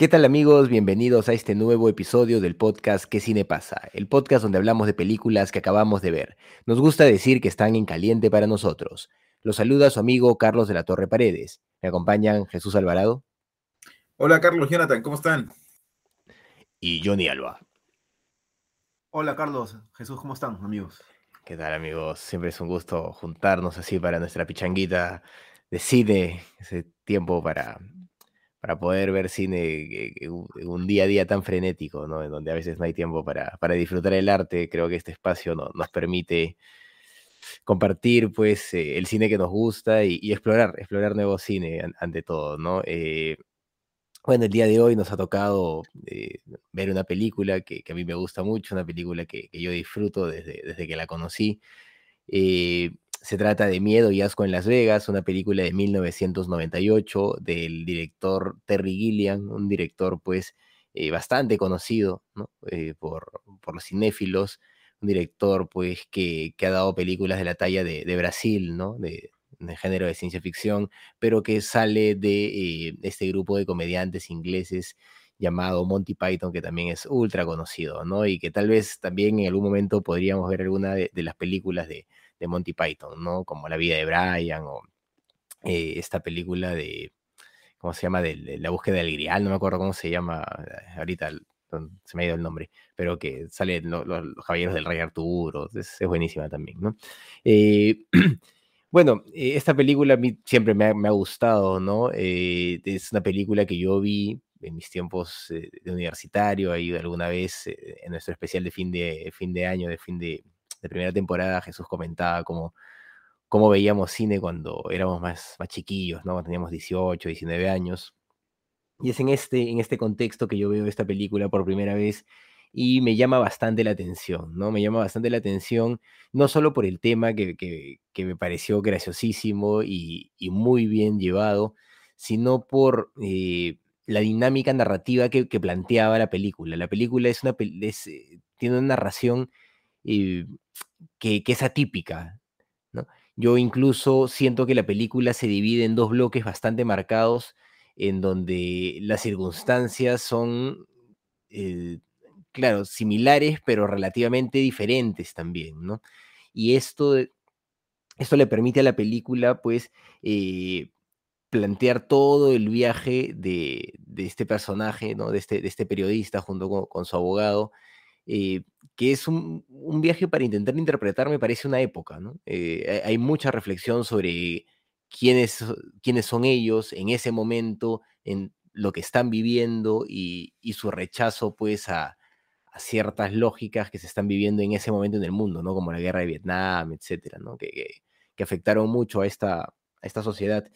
¿Qué tal amigos? Bienvenidos a este nuevo episodio del podcast ¿Qué cine pasa? El podcast donde hablamos de películas que acabamos de ver. Nos gusta decir que están en caliente para nosotros. Los saluda su amigo Carlos de la Torre Paredes. Me acompañan Jesús Alvarado. Hola Carlos, Jonathan, ¿cómo están? Y Johnny Alba. Hola Carlos, Jesús, ¿cómo están amigos? ¿Qué tal amigos? Siempre es un gusto juntarnos así para nuestra pichanguita de cine, ese tiempo para para poder ver cine en un día a día tan frenético, ¿no? En donde a veces no hay tiempo para, para disfrutar el arte. Creo que este espacio no, nos permite compartir, pues, eh, el cine que nos gusta y, explorar, explorar nuevo cine ante todo, ¿no? Eh, bueno, el día de hoy nos ha tocado eh, ver una película que, a mí me gusta mucho, una película que, que yo disfruto desde, desde que la conocí. Se trata de Miedo y Asco en Las Vegas, una película de 1998 del director Terry Gilliam, un director pues eh, bastante conocido eh, por, por, los cinéfilos, un director pues que, que, ha dado películas de la talla de, de Brasil, ¿no? De, de, género de ciencia ficción, pero que sale de eh, este grupo de comediantes ingleses llamado Monty Python, que también es ultra conocido, ¿no? Y que tal vez también en algún momento podríamos ver alguna de las películas de, de Monty Python, ¿no? Como La vida de Brian o eh, esta película de, ¿cómo se llama? De, la búsqueda del grial, no me acuerdo cómo se llama eh, ahorita, se me ha ido el nombre, pero que sale los, Caballeros del Rey Arturo, es, buenísima también, ¿no? Eh, bueno, esta película siempre me ha, gustado, ¿no? es una película que yo vi en mis tiempos de universitario, ahí alguna vez en nuestro especial de fin de, fin de año, de fin de, de primera temporada, Jesús comentaba cómo, cómo veíamos cine cuando éramos más, más chiquillos, ¿no? teníamos 18, 19 años. Y es en este, en este contexto que yo veo esta película por primera vez y me llama bastante la atención, ¿no? Me llama bastante la atención, no solo por el tema que, que, me pareció graciosísimo y, y, muy bien llevado, sino por eh, la dinámica narrativa que, que, planteaba la película. La película es una, es, eh, tiene una narración eh, que, es atípica. ¿no? Yo incluso siento que la película se divide en dos bloques bastante marcados, en donde las circunstancias son, eh, claro, similares, pero relativamente diferentes también, ¿no? Y esto, esto le permite a la película, pues, eh, plantear todo el viaje de, este personaje, ¿no? de, este, de este periodista junto con su abogado, eh, que es un, viaje para intentar interpretar, me parece, una época. ¿no? Eh, hay mucha reflexión sobre quiénes, quiénes son ellos en ese momento, en lo que están viviendo y, su rechazo pues a, ciertas lógicas que se están viviendo en ese momento en el mundo, ¿no? como la guerra de Vietnam, etcétera, ¿no? que, que, afectaron mucho a esta, a esta sociedad.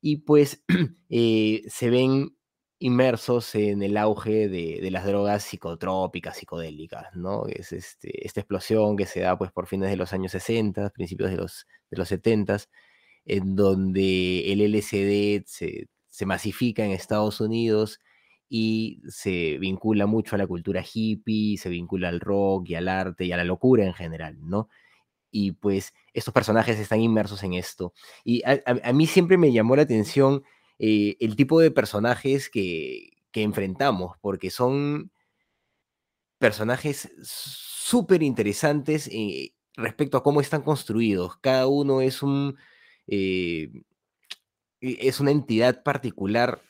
Y pues eh, se ven inmersos en el auge de, las drogas psicotrópicas, psicodélicas, ¿no? Es este, esta explosión que se da pues por fines de los años 60, principios de los, de los 70, en donde el LSD se, se masifica en Estados Unidos y se vincula mucho a la cultura hippie, se vincula al rock y al arte y a la locura en general, ¿no? Y pues estos personajes están inmersos en esto. Y a mí siempre me llamó la atención eh, el tipo de personajes que, enfrentamos, porque son personajes súper interesantes eh, respecto a cómo están construidos. Cada uno es un eh, e, es una entidad particular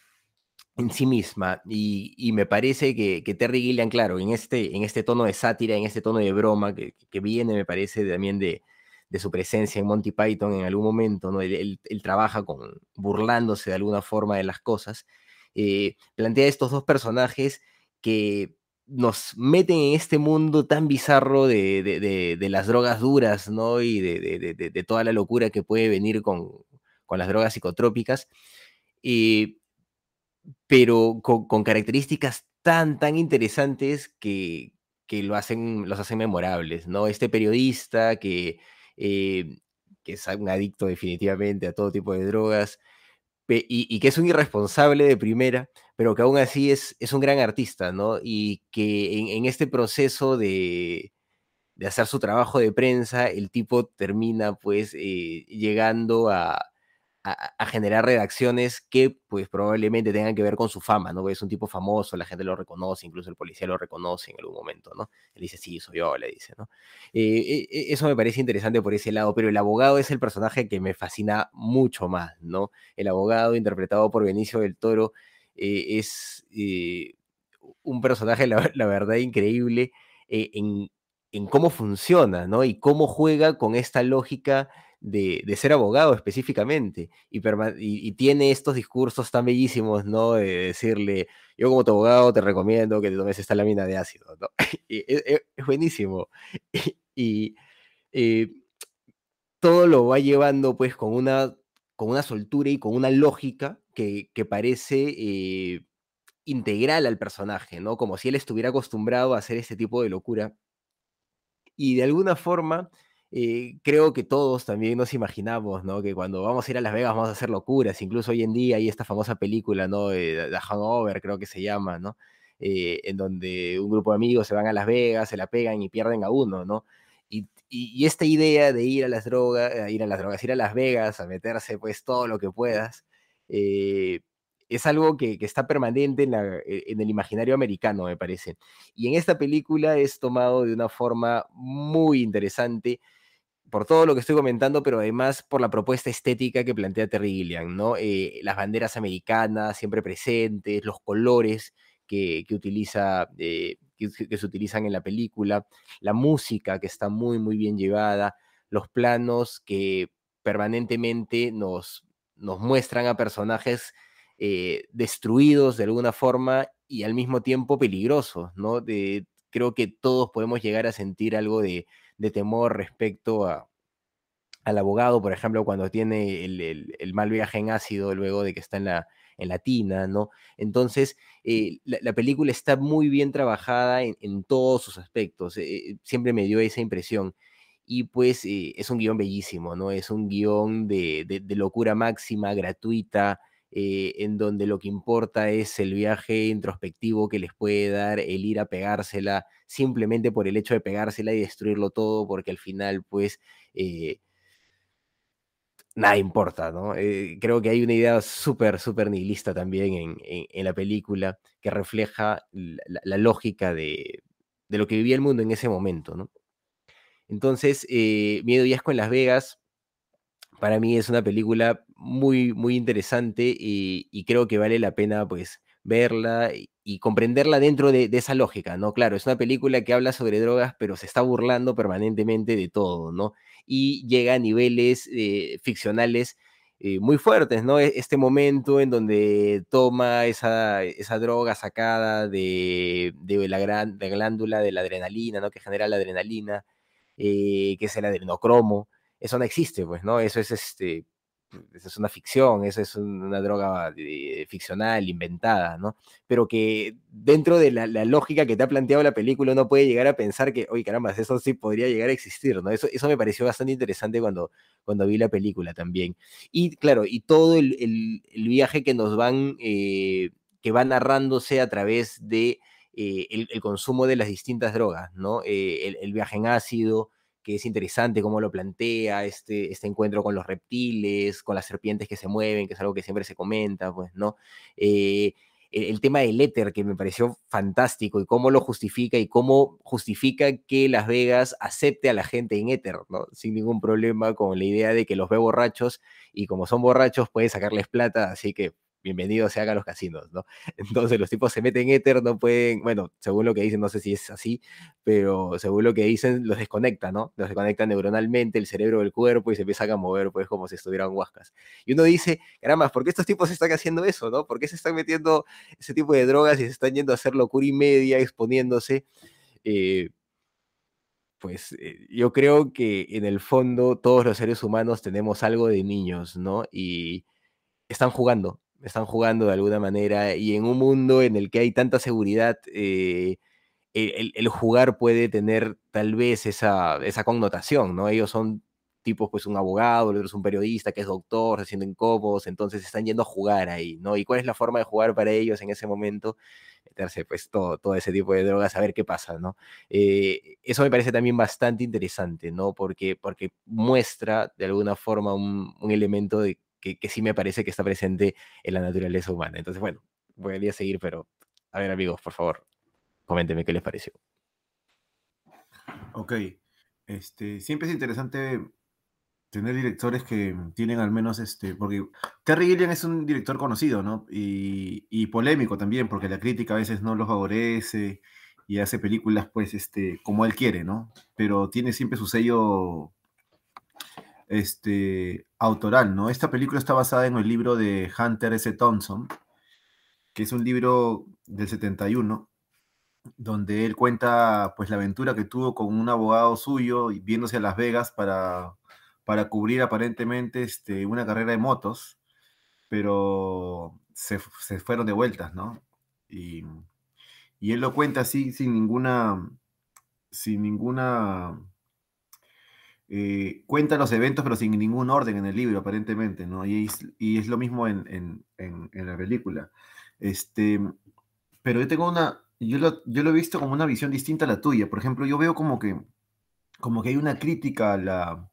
en sí misma y, me parece que, Terry Gilliam, claro, en este, en este tono de sátira, en este tono de broma que, que viene, me parece también de, de su presencia en Monty Python en algún momento, ¿no? Él, trabaja con, burlándose de alguna forma de las cosas, eh, plantea estos dos personajes que nos meten en este mundo tan bizarro de, las drogas duras, ¿no? Y de, toda la locura que puede venir con, las drogas psicotrópicas. pero con, características tan, tan interesantes que, que lo hacen, los hacen memorables, ¿no? Este periodista que, eh, que es un adicto definitivamente a todo tipo de drogas y, que es un irresponsable de primera, pero que aún así es, es un gran artista, ¿no? Y que en, este proceso de, de, hacer su trabajo de prensa, el tipo termina pues eh, llegando a, a, generar redacciones que pues probablemente tengan que ver con su fama, ¿no? Es un tipo famoso, la gente lo reconoce, incluso el policía lo reconoce en algún momento, ¿no? Él dice, sí, soy yo, le dice, ¿no? Eh, eh, eso me parece interesante por ese lado, pero el abogado es el personaje que me fascina mucho más, ¿no? El abogado interpretado por Benicio del Toro eh, es un personaje, la, la verdad, increíble en, en cómo funciona, ¿no? Y cómo juega con esta lógica de, ser abogado específicamente y, tiene estos discursos tan bellísimos, ¿no? De decirle, yo como tu abogado te recomiendo que te tomes esta lámina de ácido, ¿no? y es, buenísimo. y eh, todo lo va llevando pues con una, con una soltura y con una lógica que, parece eh, integral al personaje, ¿no? Como si él estuviera acostumbrado a hacer este tipo de locura. Y de alguna forma eh, creo que todos también nos imaginamos, ¿no? Que cuando vamos a ir a Las Vegas vamos a hacer locuras. Incluso hoy en día hay esta famosa película, ¿no? The Hangover, creo que se llama, ¿no? Eh, en donde un grupo de amigos se van a Las Vegas, se la pegan y pierden a uno, ¿no? Y, y, esta idea de ir a las drogas, a ir a las drogas, ir a Las Vegas, a meterse pues todo lo que puedas, eh, es algo que, que está permanente en, la, en, el imaginario americano, me parece. Y en esta película es tomado de una forma muy interesante por todo lo que estoy comentando, pero además por la propuesta estética que plantea Terry Gilliam, ¿no? Eh, las banderas americanas siempre presentes, los colores que, utiliza, eh, que, se utilizan en la película, la música que está muy, muy bien llevada, los planos que permanentemente nos, nos muestran a personajes eh, destruidos de alguna forma y al mismo tiempo peligrosos, ¿no? creo que todos podemos llegar a sentir algo de de temor respecto a, al abogado, por ejemplo, cuando tiene el, mal viaje en ácido luego de que está en la, en tina, ¿no? Entonces, eh, la, película está muy bien trabajada en, todos sus aspectos, eh, siempre me dio esa impresión. Y pues eh, es un guion bellísimo, ¿no? Es un guion de, de locura máxima, gratuita, eh, en donde lo que importa es el viaje introspectivo que les puede dar el ir a pegársela simplemente por el hecho de pegársela y destruirlo todo, porque al final, pues, eh, nada importa, ¿no? Eh, creo que hay una idea súper, súper nihilista también en, la película que refleja la, lógica de, lo que vivía el mundo en ese momento, ¿no? Entonces, Miedo y Asco en Las Vegas para mí es una película muy, muy interesante y, creo que vale la pena pues verla y, comprenderla dentro de, esa lógica, ¿no? Claro, es una película que habla sobre drogas, pero se está burlando permanentemente de todo, ¿no? Y llega a niveles eh, ficcionales eh, muy fuertes, ¿no? E, este momento en donde toma esa, esa droga sacada de, la, gran, glándula de la adrenalina, ¿no? Que genera la adrenalina, eh, que es el adrenocromo eso no existe, pues, ¿no? Eso es este, eso es una ficción, eso es una droga eh, ficcional, inventada, ¿no? Pero que dentro de la, lógica que te ha planteado la película uno puede llegar a pensar que, oye, caramba, eso sí podría llegar a existir, ¿no? Eso, eso me pareció bastante interesante cuando, cuando vi la película también. Y claro, y todo el, el, viaje que nos van, eh, que va narrándose a través de eh, el, consumo de las distintas drogas, ¿no? el, viaje en ácido, que es interesante cómo lo plantea, este, este encuentro con los reptiles, con las serpientes que se mueven, que es algo que siempre se comenta, pues, ¿no? Eh, el, tema del éter, que me pareció fantástico, y cómo lo justifica, y cómo justifica que Las Vegas acepte a la gente en éter, ¿no? Sin ningún problema, con la idea de que los ve borrachos, y como son borrachos, puede sacarles plata, así que bienvenido se hagan los casinos, ¿no? Entonces los tipos se meten éter, no pueden, bueno, según lo que dicen, no sé si es así, pero según lo que dicen, los desconectan, ¿no? Los desconectan neuronalmente el cerebro del cuerpo y se empiezan a mover, pues, como si estuvieran huascas. Y uno dice, caramba, ¿por qué estos tipos están haciendo eso, no? ¿Por qué se están metiendo ese tipo de drogas y se están yendo a hacer locura y media, exponiéndose? Eh, pues eh, yo creo que en el fondo todos los seres humanos tenemos algo de niños, ¿no? Y están jugando, están jugando de alguna manera y en un mundo en el que hay tanta seguridad, eh, el, jugar puede tener tal vez esa, esa connotación, ¿no? Ellos son tipos, pues un abogado, el otro es un periodista que es doctor, se sienten cómodos, entonces están yendo a jugar ahí, ¿no? ¿Y cuál es la forma de jugar para ellos en ese momento? Meterse pues todo, todo ese tipo de drogas, a ver qué pasa, ¿no? Eh, eso me parece también bastante interesante, ¿no? Porque, porque muestra de alguna forma un, un elemento de que, sí me parece que está presente en la naturaleza humana. Entonces, bueno, voy a seguir, pero a ver amigos, por favor, coméntenme qué les pareció. Ok, este, siempre es interesante tener directores que tienen al menos este, porque Terry Gilliam es un director conocido, ¿no? Y, y, polémico también, porque la crítica a veces no lo favorece y hace películas, pues, este, como él quiere, ¿no? Pero tiene siempre su sello, este, autoral, ¿no? Esta película está basada en el libro de Hunter S. Thompson, que es un libro del 71, donde él cuenta, pues, la aventura que tuvo con un abogado suyo, viéndose a Las Vegas para para cubrir aparentemente este, una carrera de motos, pero se, fueron de vueltas, ¿no? Y, él lo cuenta así, sin ninguna, sin ninguna, eh, cuenta los eventos, pero sin ningún orden en el libro, aparentemente, ¿no? Y es, y es lo mismo en, la película. Este, pero yo tengo una, yo lo, yo lo he visto como una visión distinta a la tuya. Por ejemplo, yo veo como que, como que hay una crítica a la,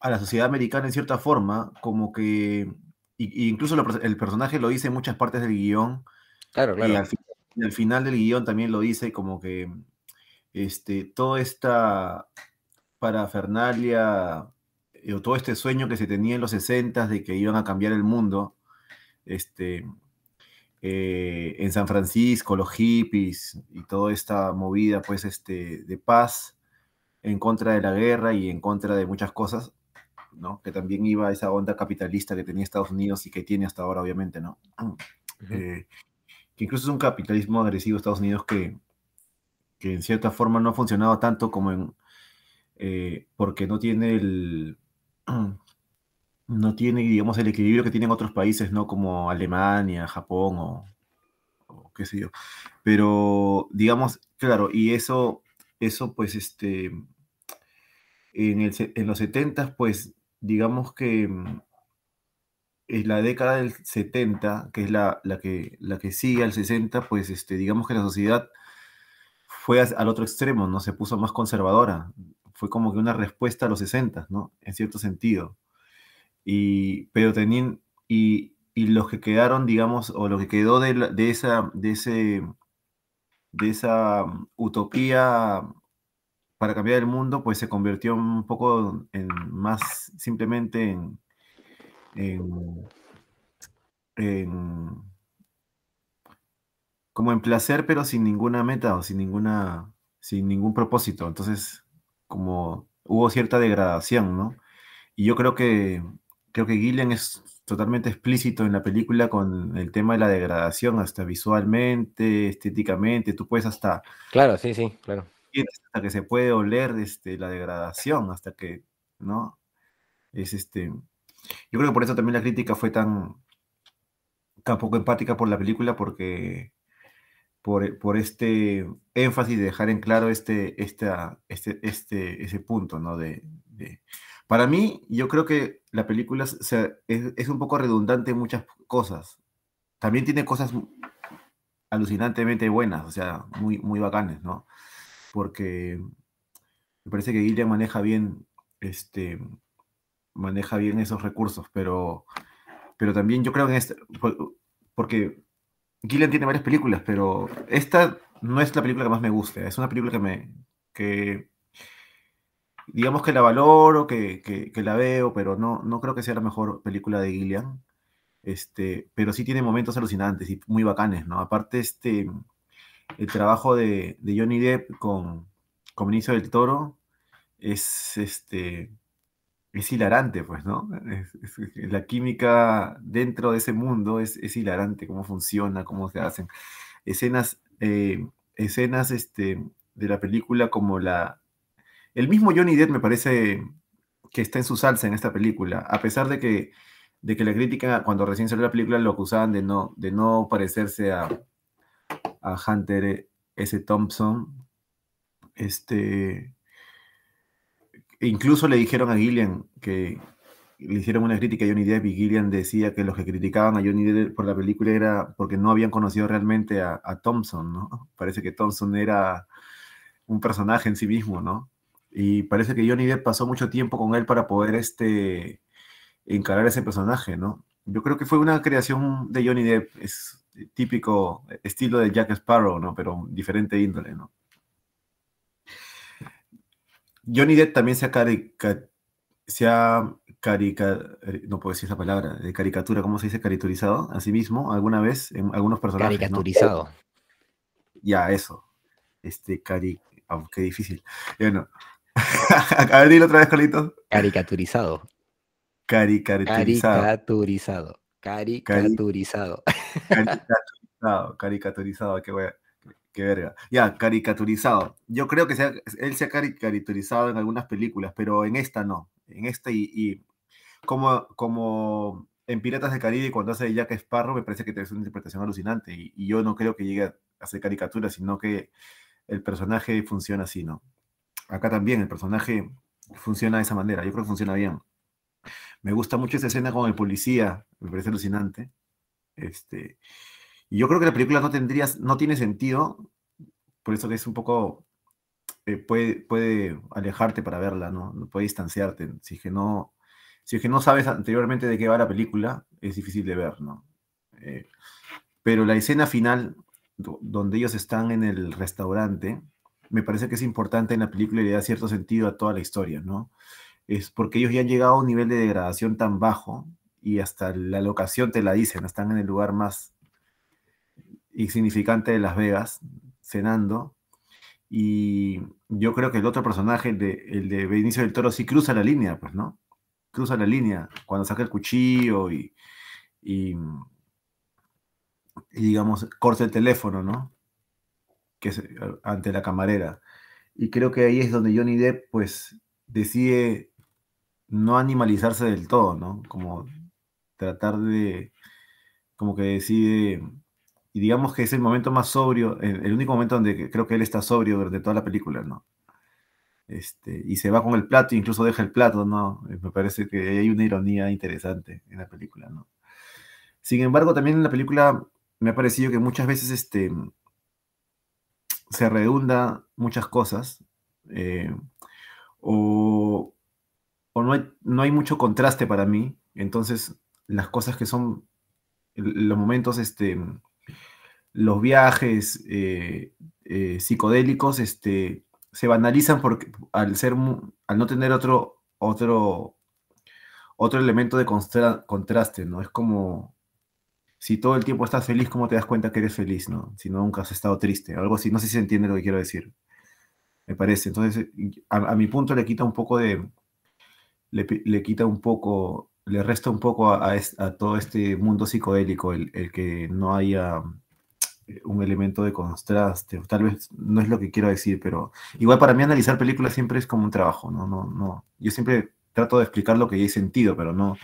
a la sociedad americana en cierta forma, como que, incluso el personaje lo dice en muchas partes del guion. Claro, claro. Y al, final del guion también lo dice como que este, toda esta parafernalia eh, o todo este sueño que se tenía en los 60 de que iban a cambiar el mundo, este, eh, en San Francisco, los hippies y toda esta movida pues, este, de paz en contra de la guerra y en contra de muchas cosas, que también iba a esa onda capitalista que tenía Estados Unidos y que tiene hasta ahora, obviamente, ¿no? Eh, que incluso es un capitalismo agresivo Estados Unidos que, que en cierta forma no ha funcionado tanto como en... Eh, porque no tiene el... no tiene, digamos, el equilibrio que tienen otros países, ¿no? Como Alemania, Japón o, qué sé yo. Pero, digamos, claro, y eso, eso pues, este, en, el, en los 70, pues digamos que mm, en la década del 70, que es la, la, que, la que sigue al 60, pues este, digamos que la sociedad fue al otro extremo, ¿no? Se puso más conservadora. Fue como que una respuesta a los 60, ¿no? En cierto sentido. Y, pero tenían, y, y los que quedaron, digamos, o lo que quedó de, de esa, de ese, de esa utopía para cambiar el mundo, pues se convirtió un poco en más simplemente en, como en placer, pero sin ninguna meta o sin ninguna, sin ningún propósito. Entonces, como hubo cierta degradación, ¿no? Y yo creo que creo que Gillian es totalmente explícito en la película con el tema de la degradación, hasta visualmente, estéticamente, tú puedes hasta... Claro, sí, sí, claro hasta que se puede oler este, la degradación, hasta que, ¿no? Es este. Yo creo que por eso también la crítica fue tan, tan poco empática por la película, porque por, por este énfasis de dejar en claro este, esta, este, este, ese punto, ¿no? De, Para mí, yo creo que la película es, es, un poco redundante en muchas cosas. También tiene cosas alucinantemente buenas, o sea, muy, muy bacanes, ¿no? porque me parece que Gillian maneja bien, este, maneja bien esos recursos, pero, pero también yo creo en este, porque Gillian tiene varias películas, pero esta no es la película que más me gusta, es una película que me, que, digamos que la valoro, que, que, la veo, pero no, no creo que sea la mejor película de Gillian, este, pero sí tiene momentos alucinantes y muy bacanes, ¿no? Aparte, este, el trabajo de, Johnny Depp con, con Benicio del Toro es este es hilarante, pues, ¿no? la química dentro de ese mundo es, hilarante, cómo funciona, cómo se hacen. Escenas, eh, escenas este, de la película como la... El mismo Johnny Depp me parece que está en su salsa en esta película, a pesar de que de que la crítica, cuando recién salió la película, lo acusaban de no, de no parecerse a, a Hunter S. Thompson. Este, incluso le dijeron a Gillian que le hicieron una crítica a Johnny Depp y Gillian decía que los que criticaban a Johnny Depp por la película era porque no habían conocido realmente a, Thompson, ¿no? Parece que Thompson era un personaje en sí mismo, ¿no? Y parece que Johnny Depp pasó mucho tiempo con él para poder este, encarar ese personaje, ¿no? Yo creo que fue una creación de Johnny Depp, es típico estilo de Jack Sparrow, ¿no? Pero diferente índole, ¿no? Johnny Depp también se ha, carica, se ha carica, no puedo decir esa palabra, de caricatura, ¿cómo se dice? Caricaturizado a sí mismo alguna vez en algunos personajes. Caricaturizado. ¿no? Ya, eso. Este, cari... Oh, qué difícil. Bueno. a ver, dilo otra vez, Carlitos. Caricaturizado. Caricaturizado. Caricaturizado. Caricaturizado. Caricaturizado. Caricaturizado. Qué, wea, qué verga. Ya, caricaturizado. Yo creo que él se ha caricaturizado en algunas películas, pero en esta no. En esta y, y como, como en Piratas del Caribe, cuando hace Jack Sparrow, me parece que es una interpretación alucinante. Y, y yo no creo que llegue a hacer caricatura, sino que el personaje funciona así, ¿no? Acá también el personaje funciona de esa manera. Yo creo que funciona bien. Me gusta mucho esa escena con el policía, me parece alucinante. Este, yo creo que la película no tendría, no tiene sentido, por eso que es un poco, eh, puede, puede alejarte para verla, ¿no? Puede distanciarte. Si es que no, si es que no sabes anteriormente de qué va la película, es difícil de ver, ¿no? Eh, pero la escena final, donde ellos están en el restaurante, me parece que es importante en la película y le da cierto sentido a toda la historia, ¿no? Es porque ellos ya han llegado a un nivel de degradación tan bajo y hasta la locación te la dicen, están en el lugar más insignificante de Las Vegas, cenando, y yo creo que el otro personaje, el de, el de Benicio del Toro, sí cruza la línea, pues, ¿no? Cruza la línea cuando saca el cuchillo y, y, digamos, corta el teléfono, ¿no? Que ante la camarera. Y creo que ahí es donde Johnny Depp, pues, decide no animalizarse del todo, ¿no? Como tratar de, como que decide, y digamos que es el momento más sobrio, el, único momento donde creo que él está sobrio durante toda la película, ¿no? Este, y se va con el plato, incluso deja el plato, ¿no? Me parece que hay una ironía interesante en la película, ¿no? Sin embargo, también en la película me ha parecido que muchas veces este, se redunda muchas cosas, eh, o, o no, hay, no hay mucho contraste para mí, entonces las cosas que son los momentos, este, los viajes eh, eh, psicodélicos, este, se banalizan porque al ser al no tener otro otro otro elemento de contraste, ¿no? Es como si todo el tiempo estás feliz, ¿cómo te das cuenta que eres feliz, no? Si no nunca has estado triste, algo así, no sé si se entiende lo que quiero decir. Me parece. Entonces, a, a mi punto le quita un poco de le, le quita un poco le resta un poco a, a, a todo este mundo psicodélico el, el, que no haya un elemento de contraste. Tal vez no es lo que quiero decir, pero igual para mí analizar películas siempre es como un trabajo, ¿no? no, no. Yo siempre trato de explicar lo que hay sentido, pero no,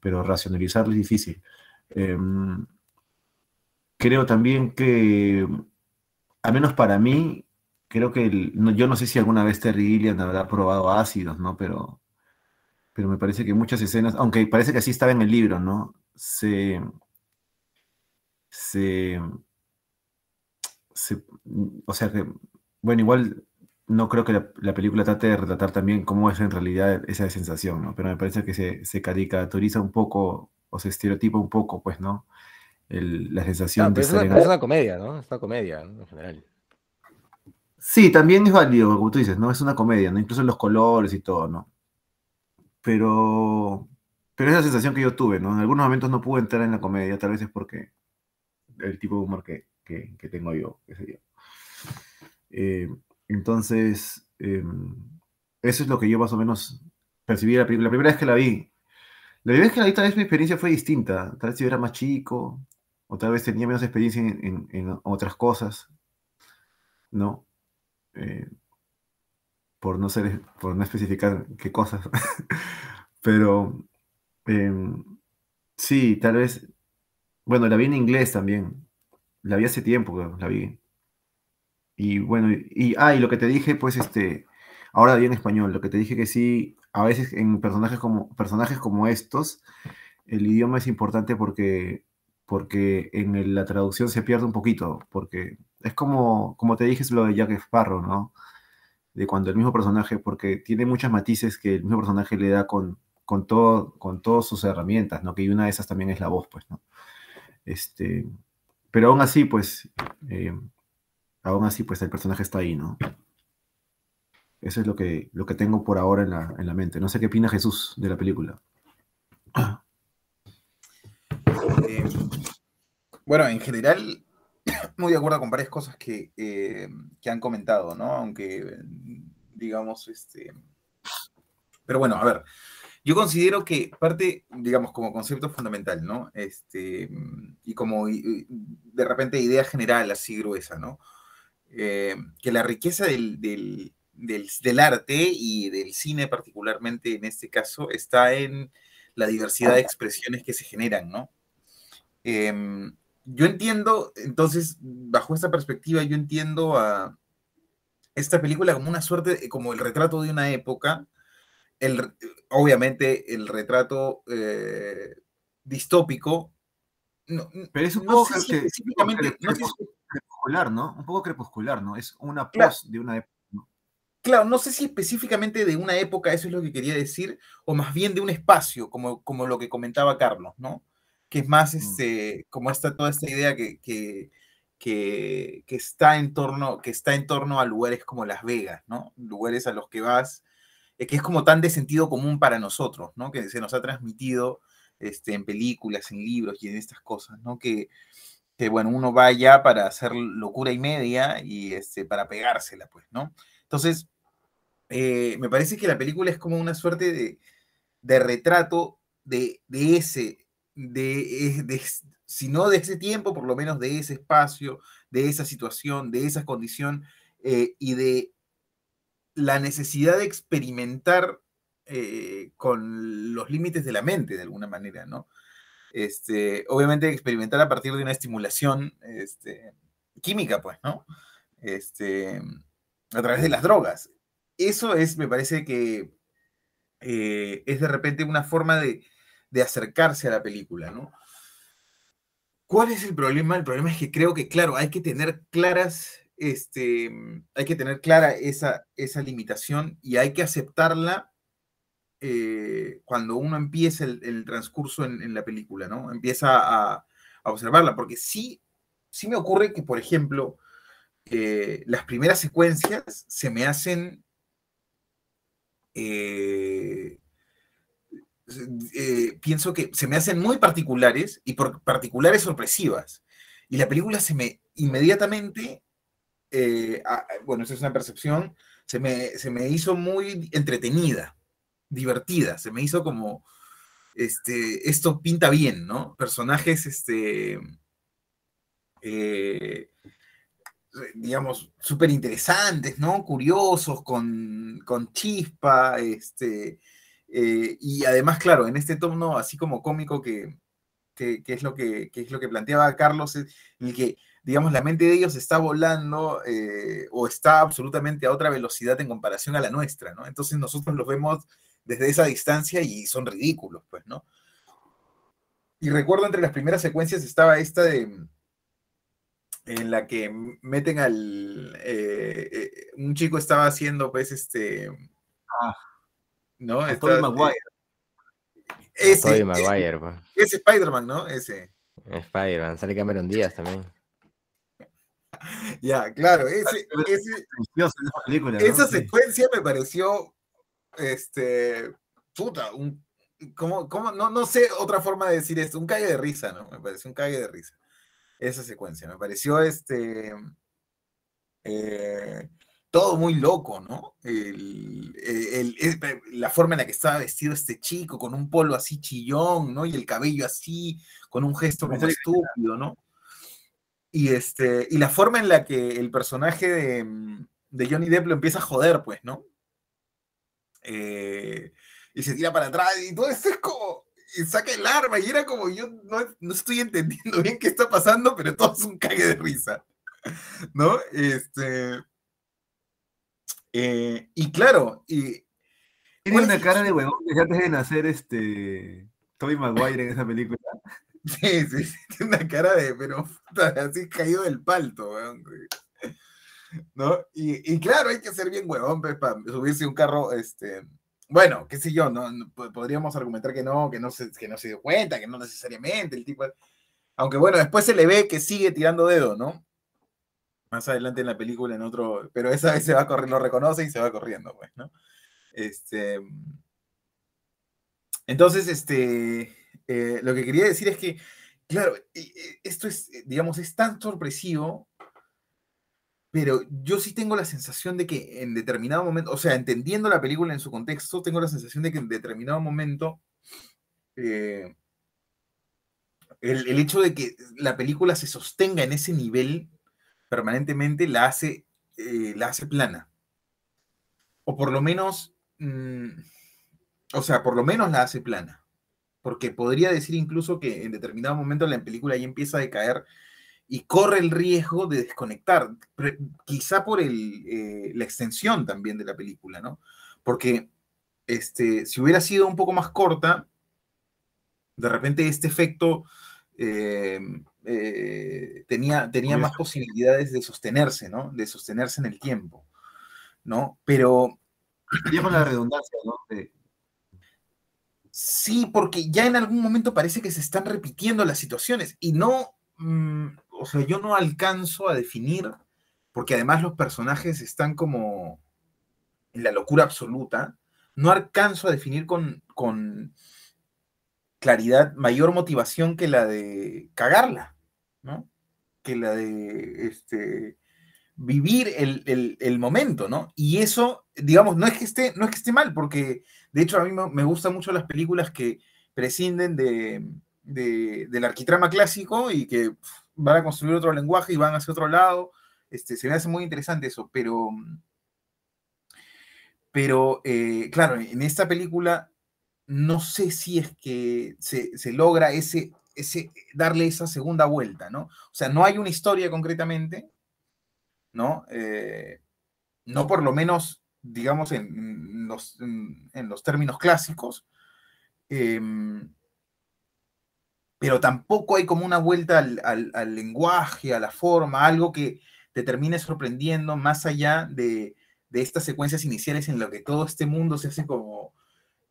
pero racionalizarlo es difícil. Eh, creo también que, al menos para mí, creo que el, yo no sé si alguna vez Terry Gilliam habrá probado ácidos, ¿no? Pero pero me parece que muchas escenas, aunque parece que así estaba en el libro, ¿no? Se, se, se o sea que, bueno, igual no creo que la, la, película trate de retratar también cómo es en realidad esa sensación, ¿no? Pero me parece que se, se caricaturiza un poco o se estereotipa un poco, pues, ¿no? El, la sensación no, de es una, es una comedia, ¿no? Es una comedia, ¿no? En general. Sí, también es válido, como tú dices, ¿no? Es una comedia, ¿no? Incluso los colores y todo, ¿no? pero, pero es la sensación que yo tuve, ¿no? En algunos momentos no pude entrar en la comedia, tal vez es porque el tipo de humor que, que, que tengo yo, qué sé yo. Eh, entonces, eh, eso es lo que yo más o menos percibí la, la, primera vez que la vi. La primera vez que la vi, tal vez mi experiencia fue distinta. Tal vez yo era más chico, o tal vez tenía menos experiencia en, en, en otras cosas, ¿no? Eh, por no ser, por no especificar qué cosas, pero eh, Sí, tal vez. Bueno, la vi en inglés también. La vi hace tiempo, la vi. Y bueno, y, ah, y lo que te dije, pues, este, ahora vi en español. Lo que te dije que sí, a veces en personajes como, personajes como estos, el idioma es importante porque, porque en la traducción se pierde un poquito, porque es como, como te dije, es lo de Jack Sparrow, ¿no? De cuando el mismo personaje, porque tiene muchos matices que el mismo personaje le da con, con, con todas sus herramientas, ¿no? Que una de esas también es la voz, pues, ¿no? Este, pero aún así, pues, eh, aún así, pues el personaje está ahí, ¿no? Eso es lo que, lo que tengo por ahora en la, en la mente. No sé qué opina Jesús de la película. Eh, bueno, en general, muy de acuerdo con varias cosas que, eh, que han comentado, ¿no? Aunque, digamos, este... Pero bueno, a ver, yo considero que parte, digamos, como concepto fundamental, ¿no? Este, y como de repente idea general así gruesa, ¿no? Eh, que la riqueza del, del, del, arte y del cine particularmente en este caso está en la diversidad de expresiones que se generan, ¿no? Em, yo entiendo, entonces, bajo esta perspectiva, yo entiendo a esta película como una suerte, como el retrato de una época, el, obviamente el retrato eh, distópico. Pero es un poco específicamente, crepuscular, ¿no? Un poco crepuscular, ¿no? Es una post de una época. Claro, no sé si específicamente de una época, eso es lo que quería decir, o más bien de un espacio, como, como lo que comentaba Carlos, ¿no? Que es más, mm. este, como está toda esta idea que, que, que, está en torno, que está en torno a lugares como Las Vegas, ¿no? Lugares a los que vas, eh, que es como tan de sentido común para nosotros, ¿no? Que se nos ha transmitido este, en películas, en libros y en estas cosas, ¿no? Que, que bueno, uno va allá para hacer locura y media y este, para pegársela, pues, ¿no? Entonces, eh, me parece que la película es como una suerte de, de retrato de, de ese, de, de, si no de ese tiempo, por lo menos de ese espacio, de esa situación, de esa condición eh, y de la necesidad de experimentar eh, con los límites de la mente, de alguna manera, ¿no? Este, obviamente experimentar a partir de una estimulación este, química, pues, ¿no? Este, a través de las drogas eso es, me parece que eh, es de repente una forma de, acercarse a la película, ¿no? ¿Cuál es el problema? El problema es que creo que, claro, hay que tener claras, este, hay que tener clara esa, esa limitación y hay que aceptarla eh, cuando uno empieza el, transcurso en, la película, ¿no? Empieza a, observarla, porque sí, sí me ocurre que, por ejemplo, eh, las primeras secuencias se me hacen eh, pienso que se me hacen muy particulares y por particulares sorpresivas. Y la película se me inmediatamente, eh, bueno, esa es una percepción, se me, se me hizo muy entretenida, divertida, se me hizo como, este, esto pinta bien, ¿no? Personajes, este, digamos, súper interesantes, ¿no? Curiosos, con, chispa, este, eh, y además, claro, en este tono así como cómico que, es, lo que, es lo que planteaba Carlos, en el que, digamos, la mente de ellos está volando eh, o está absolutamente a otra velocidad en comparación a la nuestra, ¿no? Entonces nosotros los vemos desde esa distancia y son ridículos, pues, ¿no? Y recuerdo entre las primeras secuencias estaba esta de en la que meten al... Eh, eh, un chico estaba haciendo, pues, este... Ah, ¿No? Está, Maguire. ese, Maguire, pues. ese, Spider-Man, ¿no? Ese. Spider-Man, sale Cameron Díaz también. Ya, claro, ese, esa secuencia me pareció, este, puta, un, ¿cómo, cómo? No, no sé otra forma de decir esto, un cague de risa, ¿no? Me pareció un cague de risa esa secuencia. Me pareció este. Eh, todo muy loco, ¿no? la forma en la que estaba vestido este chico, con un polo así chillón, ¿no? Y el cabello así, con un gesto como estúpido, ¿no? Y, este, y la forma en la que el personaje de, Johnny Depp lo empieza a joder, pues, ¿no? Eh, y se tira para atrás y todo esto es como, y saca el arma y era como yo no, no estoy entendiendo bien qué está pasando, pero todo es un cague de risa. ¿No? Este. eh, y claro, y Tiene ¿Cuál una cara de huevón desde antes de nacer este Tobey Maguire en esa película. Sí, sí, tiene una cara de, pero así caído del palto, weón. ¿No? Y, y claro, hay que ser bien huevón pues, para subirse un carro, este, bueno, qué sé yo, no, No, po- podríamos argumentar que no, que no se, que no se dio cuenta, que no necesariamente el tipo, aunque bueno, después se le ve que sigue tirando dedo, ¿no? Más adelante en la película, en otro, pero esa vez se va correr, lo reconoce y se va corriendo, pues, ¿no? Este, entonces, este, eh, lo que quería decir es que, claro, e- e- esto es, eh, digamos, es tan sorpresivo, pero yo sí tengo la sensación de que en determinado momento, o sea, entendiendo la película en su contexto, tengo la sensación de que en determinado momento, eh, el, hecho de que la película se sostenga en ese nivel permanentemente la hace, la hace plana. O por lo menos, mm, o sea, por lo menos la hace plana porque podría decir incluso que en determinado momento la película ya empieza a decaer y corre el riesgo de desconectar, quizá por el, eh, la extensión también de la película, ¿no? Porque este, si hubiera sido un poco más corta, de repente este efecto eh, eh, tenía, tenía más posibilidades de sostenerse, ¿no? De sostenerse en el tiempo, ¿no? Pero con la redundancia, ¿no? De- Sí, porque ya en algún momento parece que se están repitiendo las situaciones y no, mm, o sea, yo no alcanzo a definir, porque además los personajes están como en la locura absoluta, no alcanzo a definir con, con claridad mayor motivación que la de cagarla, ¿no? Que la de este, vivir el, el- el momento, ¿no? Y eso, digamos, no es que esté, no es que esté mal, porque de hecho a mí me, gustan mucho las películas que prescinden de, de- del arquitrama clásico y que van a construir otro lenguaje y van hacia otro lado. Este, se me hace muy interesante eso, pero, pero eh, claro, en esta película no sé si es que se, se logra ese, ese, darle esa segunda vuelta, ¿no? O sea, no hay una historia concretamente, ¿no? Eh, no por lo menos, digamos, en, los, en, los términos clásicos, em, pero tampoco hay como una vuelta al, al- lenguaje, a la forma, algo que te termine sorprendiendo más allá de, de estas secuencias iniciales en lo que todo este mundo se hace como,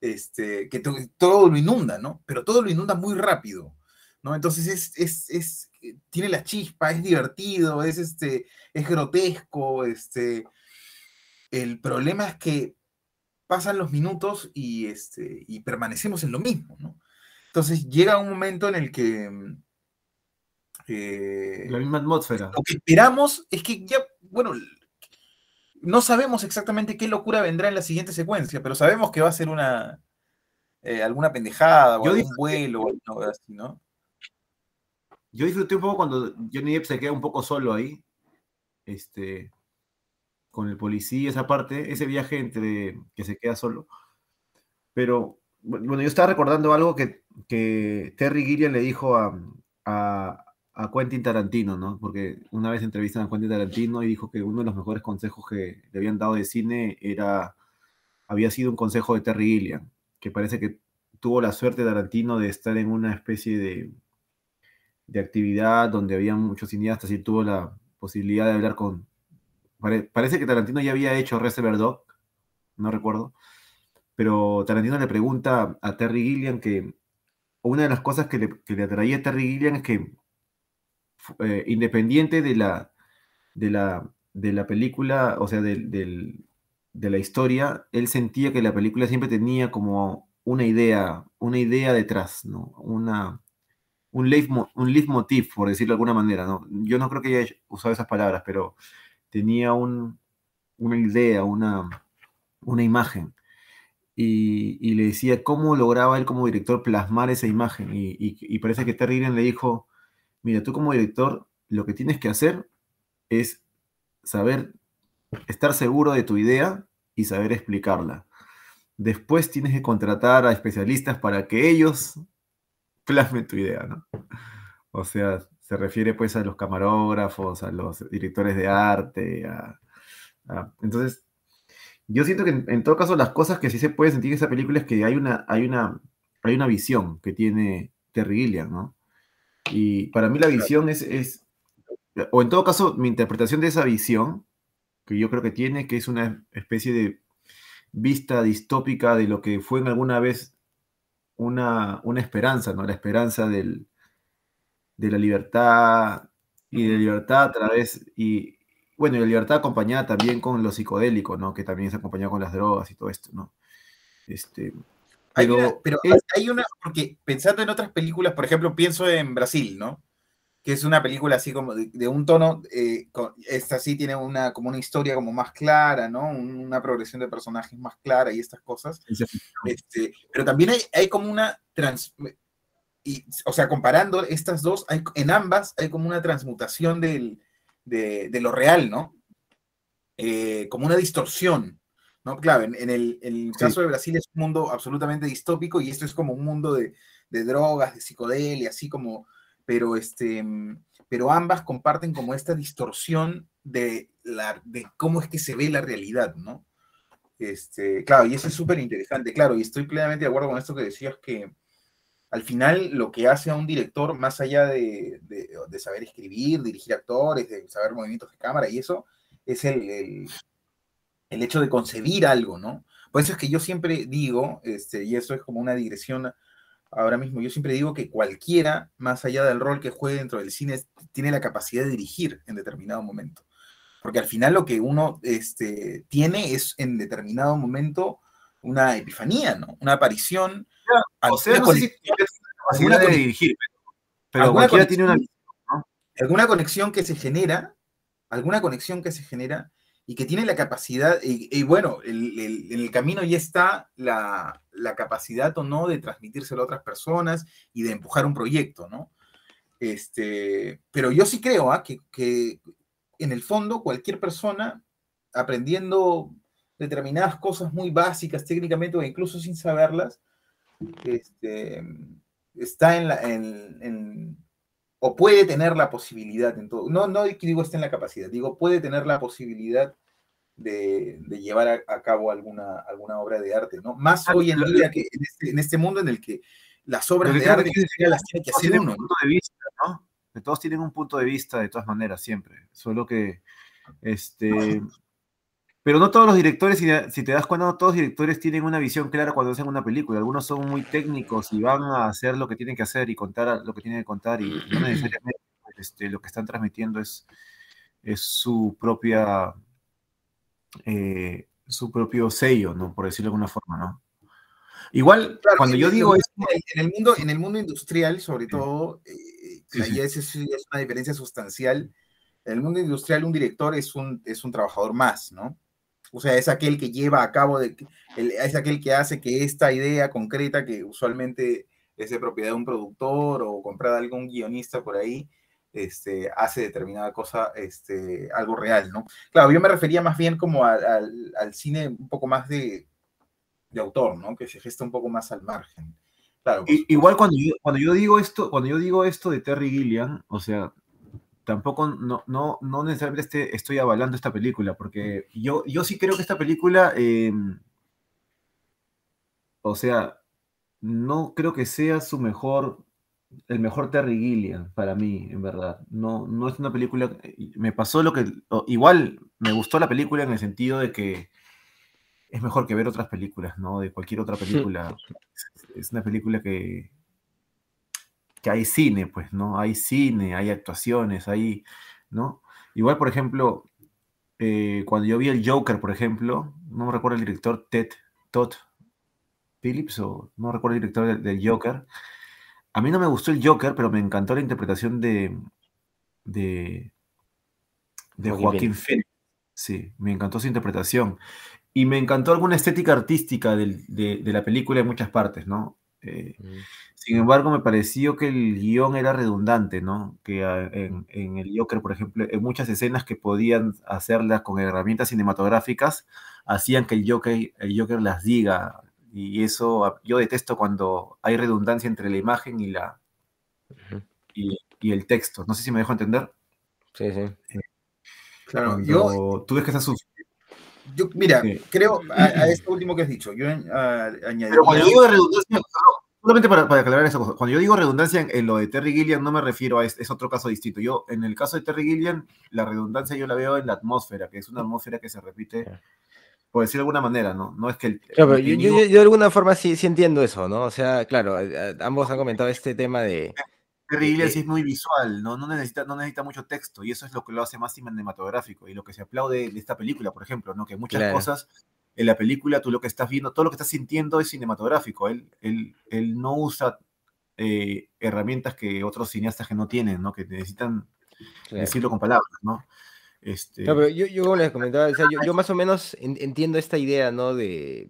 este, que to- todo lo inunda, ¿no? Pero todo lo inunda muy rápido, ¿no? Entonces es, es, es- tiene la chispa, es divertido, es, este, es grotesco, este, el problema es que pasan los minutos y, este, y permanecemos en lo mismo, ¿no? Entonces llega un momento en el que mm, eh, La misma atmósfera. lo que esperamos es que ya, bueno, no sabemos exactamente qué locura vendrá en la siguiente secuencia, pero sabemos que va a ser una eh, alguna pendejada o Yo algún vuelo o algo así, ¿no? Yo disfruté un poco cuando Johnny Depp se queda un poco solo ahí, este, con el policía, esa parte, ese viaje entre que se queda solo. Pero, bu- bueno, yo estaba recordando algo que, que Terry Gilliam le dijo a, a, a Quentin Tarantino, ¿no? Porque una vez entrevistan a Quentin Tarantino y dijo que uno de los mejores consejos que le habían dado de cine era, había sido un consejo de Terry Gilliam, que parece que tuvo la suerte Tarantino de estar en una especie de de actividad donde había muchos cineastas y tuvo la posibilidad de hablar con... pare- parece que Tarantino ya había hecho Reservoir Dog, no recuerdo, pero Tarantino le pregunta a Terry Gilliam que una de las cosas que le, que le atraía a Terry Gilliam es que eh, independiente de la, de, la, de la película, o sea, del, de la historia, él sentía que la película siempre tenía como una idea, una idea detrás, ¿no? Una, un, leitmo- un leitmotiv, por decirlo de alguna manera, ¿no? Yo no creo que haya usado esas palabras, pero tenía un- una idea, una, imagen. Y, le decía cómo lograba él como director plasmar esa imagen. Y, parece que Terry le dijo, mira, tú como director lo que tienes que hacer es saber estar seguro de tu idea y saber explicarla. después tienes que contratar a especialistas para que ellos plasmen tu idea, ¿no? O sea, se refiere pues a los camarógrafos, a los directores de arte, a, entonces, yo siento que en, todo caso las cosas que sí se puede sentir en esa película es que hay una, hay una, hay una visión que tiene Terry Gilliam, ¿no? Y para mí la visión es, es, o en todo caso, mi interpretación de esa visión, que yo creo que tiene, que es una especie de vista distópica de lo que fue en alguna vez una, una esperanza, ¿no? La esperanza del, de la libertad y de libertad a través, y bueno, y la libertad acompañada también con lo psicodélico, ¿no? Que también se acompañado con las drogas y todo esto, ¿no? Este, pero, pero hay una, porque pensando en otras películas, por ejemplo, pienso en Brasil, ¿no? Que es una película así como de, un tono, eh, esta sí tiene una, como una historia como más clara, ¿no? Una progresión de personajes más clara y estas cosas. Este, pero también hay, hay como una trans, y, o sea, comparando estas dos, hay, en ambas hay como una transmutación del, de, de, lo real, ¿no? Eh, como una distorsión, ¿no? Claro, en, el, el caso de Brasil es un mundo absolutamente distópico y esto es como un mundo de, de drogas, de psicodelia, así como, pero, este, pero ambas comparten como esta distorsión de, la, de cómo es que se ve la realidad, ¿no? Este, claro, y eso es súper interesante, claro, y estoy plenamente de acuerdo con esto que decías que al final lo que hace a un director, más allá de, saber escribir, dirigir actores, de saber movimientos de cámara y eso, es el, el, hecho de concebir algo, ¿no? Por eso es que yo siempre digo, este, y eso es como una digresión ahora mismo, yo siempre digo que cualquiera, más allá del rol que juegue dentro del cine, tiene la capacidad de dirigir en determinado momento. Porque al final lo que uno este, tiene es en determinado momento una epifanía, ¿no? Una aparición o sea, no sé si capacidad de dirigir, pero cualquiera tiene una Alguna conexión que se genera, alguna conexión que se genera y que tiene la capacidad, y, bueno, en el camino ya está la, capacidad o no de transmitírselo a otras personas y de empujar un proyecto, ¿no? Este, pero yo sí creo ¿ah? que, que, en el fondo cualquier persona aprendiendo determinadas cosas muy básicas técnicamente o incluso sin saberlas, este, está en la, en, o puede tener la posibilidad en todo, no, no digo está en la capacidad, digo puede tener la posibilidad de, llevar a, cabo alguna, alguna obra de arte, ¿no? Más ah, hoy en día que este, en este, mundo en el que las obras de arte las tiene que hacer uno. Punto de vista, ¿no? todos tienen un punto de vista de todas maneras, siempre. Solo que este, pero no todos los directores, si, te das cuenta, no todos los directores tienen una visión clara cuando hacen una película. Algunos son muy técnicos y van a hacer lo que tienen que hacer y contar lo que tienen que contar y no necesariamente este, lo que están transmitiendo es, es su propia eh, su propio sello, ¿no? Por decirlo de alguna forma, ¿no? Igual, cuando yo digo esto... En el mundo, en el mundo industrial, sobre todo, eh, ahí es, es, una diferencia sustancial. En el mundo industrial, un director es un, es un trabajador más, ¿no? O sea, es aquel que lleva a cabo, de, es aquel que hace que esta idea concreta, que usualmente es de propiedad de un productor o comprada de algún guionista por ahí, este, hace determinada cosa, este, algo real, ¿no? Claro, yo me refería más bien como al, cine un poco más de, de, autor, ¿no? Que se gesta un poco más al margen. Claro, Igual cuando cuando yo digo esto, cuando yo digo esto de Terry Gilliam, o sea, tampoco no, no, no necesariamente estoy avalando esta película, porque yo, yo sí creo que esta película, em, o sea, no creo que sea su mejor, el mejor Terry Gilliam para mí, en verdad. No, no es una película, me pasó lo que, igual me gustó la película en el sentido de que es mejor que ver otras películas, ¿no? De cualquier otra película. Es una película que, que hay cine, pues, ¿no? Hay cine, hay actuaciones, hay, ¿no? Igual, por ejemplo, eh, cuando yo vi el Joker, por ejemplo, no me recuerdo el director Ted, Todd Phillips, o no recuerdo el director del, Joker. A mí no me gustó el Joker, pero me encantó la interpretación de, de, de Joaquín Phoenix. Sí, me encantó su interpretación. Y me encantó alguna estética artística de, de, la película en muchas partes, ¿no? Eh, Mm. sin embargo, me pareció que el guion era redundante, ¿no? Que ah, en, en el Joker, por ejemplo, en muchas escenas que podían hacerlas con herramientas cinematográficas, hacían que el Joker, el Joker las diga. Y eso ah, yo detesto cuando hay redundancia entre la imagen y, la, y, y el texto. No sé si me dejo entender. Sí, sí. Claro, yo, tú ves que estás sufriendo. Yo, mira, Sí. creo a, a esto último que has dicho, yo añadiría... Pero cuando yo digo redundancia, perdón, solamente para, para aclarar esa cosa, cuando yo digo redundancia en, en lo de Terry Gilliam, no me refiero a es, es otro caso distinto. Yo, en el caso de Terry Gilliam, la redundancia yo la veo en la atmósfera, que es una atmósfera que se repite, por decirlo de alguna manera, ¿no? No es que el. Claro, pero el yo, yo- de alguna forma sí, sí entiendo eso, ¿no? O sea, claro, ambos han comentado este tema de... Terry Gilliam sí es muy visual, ¿no? No necesita, no necesita mucho texto, y eso es lo que lo hace más cinematográfico, y lo que se aplaude de esta película, por ejemplo, ¿no? Que muchas Claro. cosas en la película, tú lo que estás viendo, todo lo que estás sintiendo es cinematográfico. Él, él, él no usa eh, herramientas que otros cineastas que no tienen, ¿no? Que necesitan claro. decirlo con palabras, ¿no? Este, No, pero yo, yo como les comentaba, o sea, yo, yo más o menos en- entiendo esta idea, ¿no? De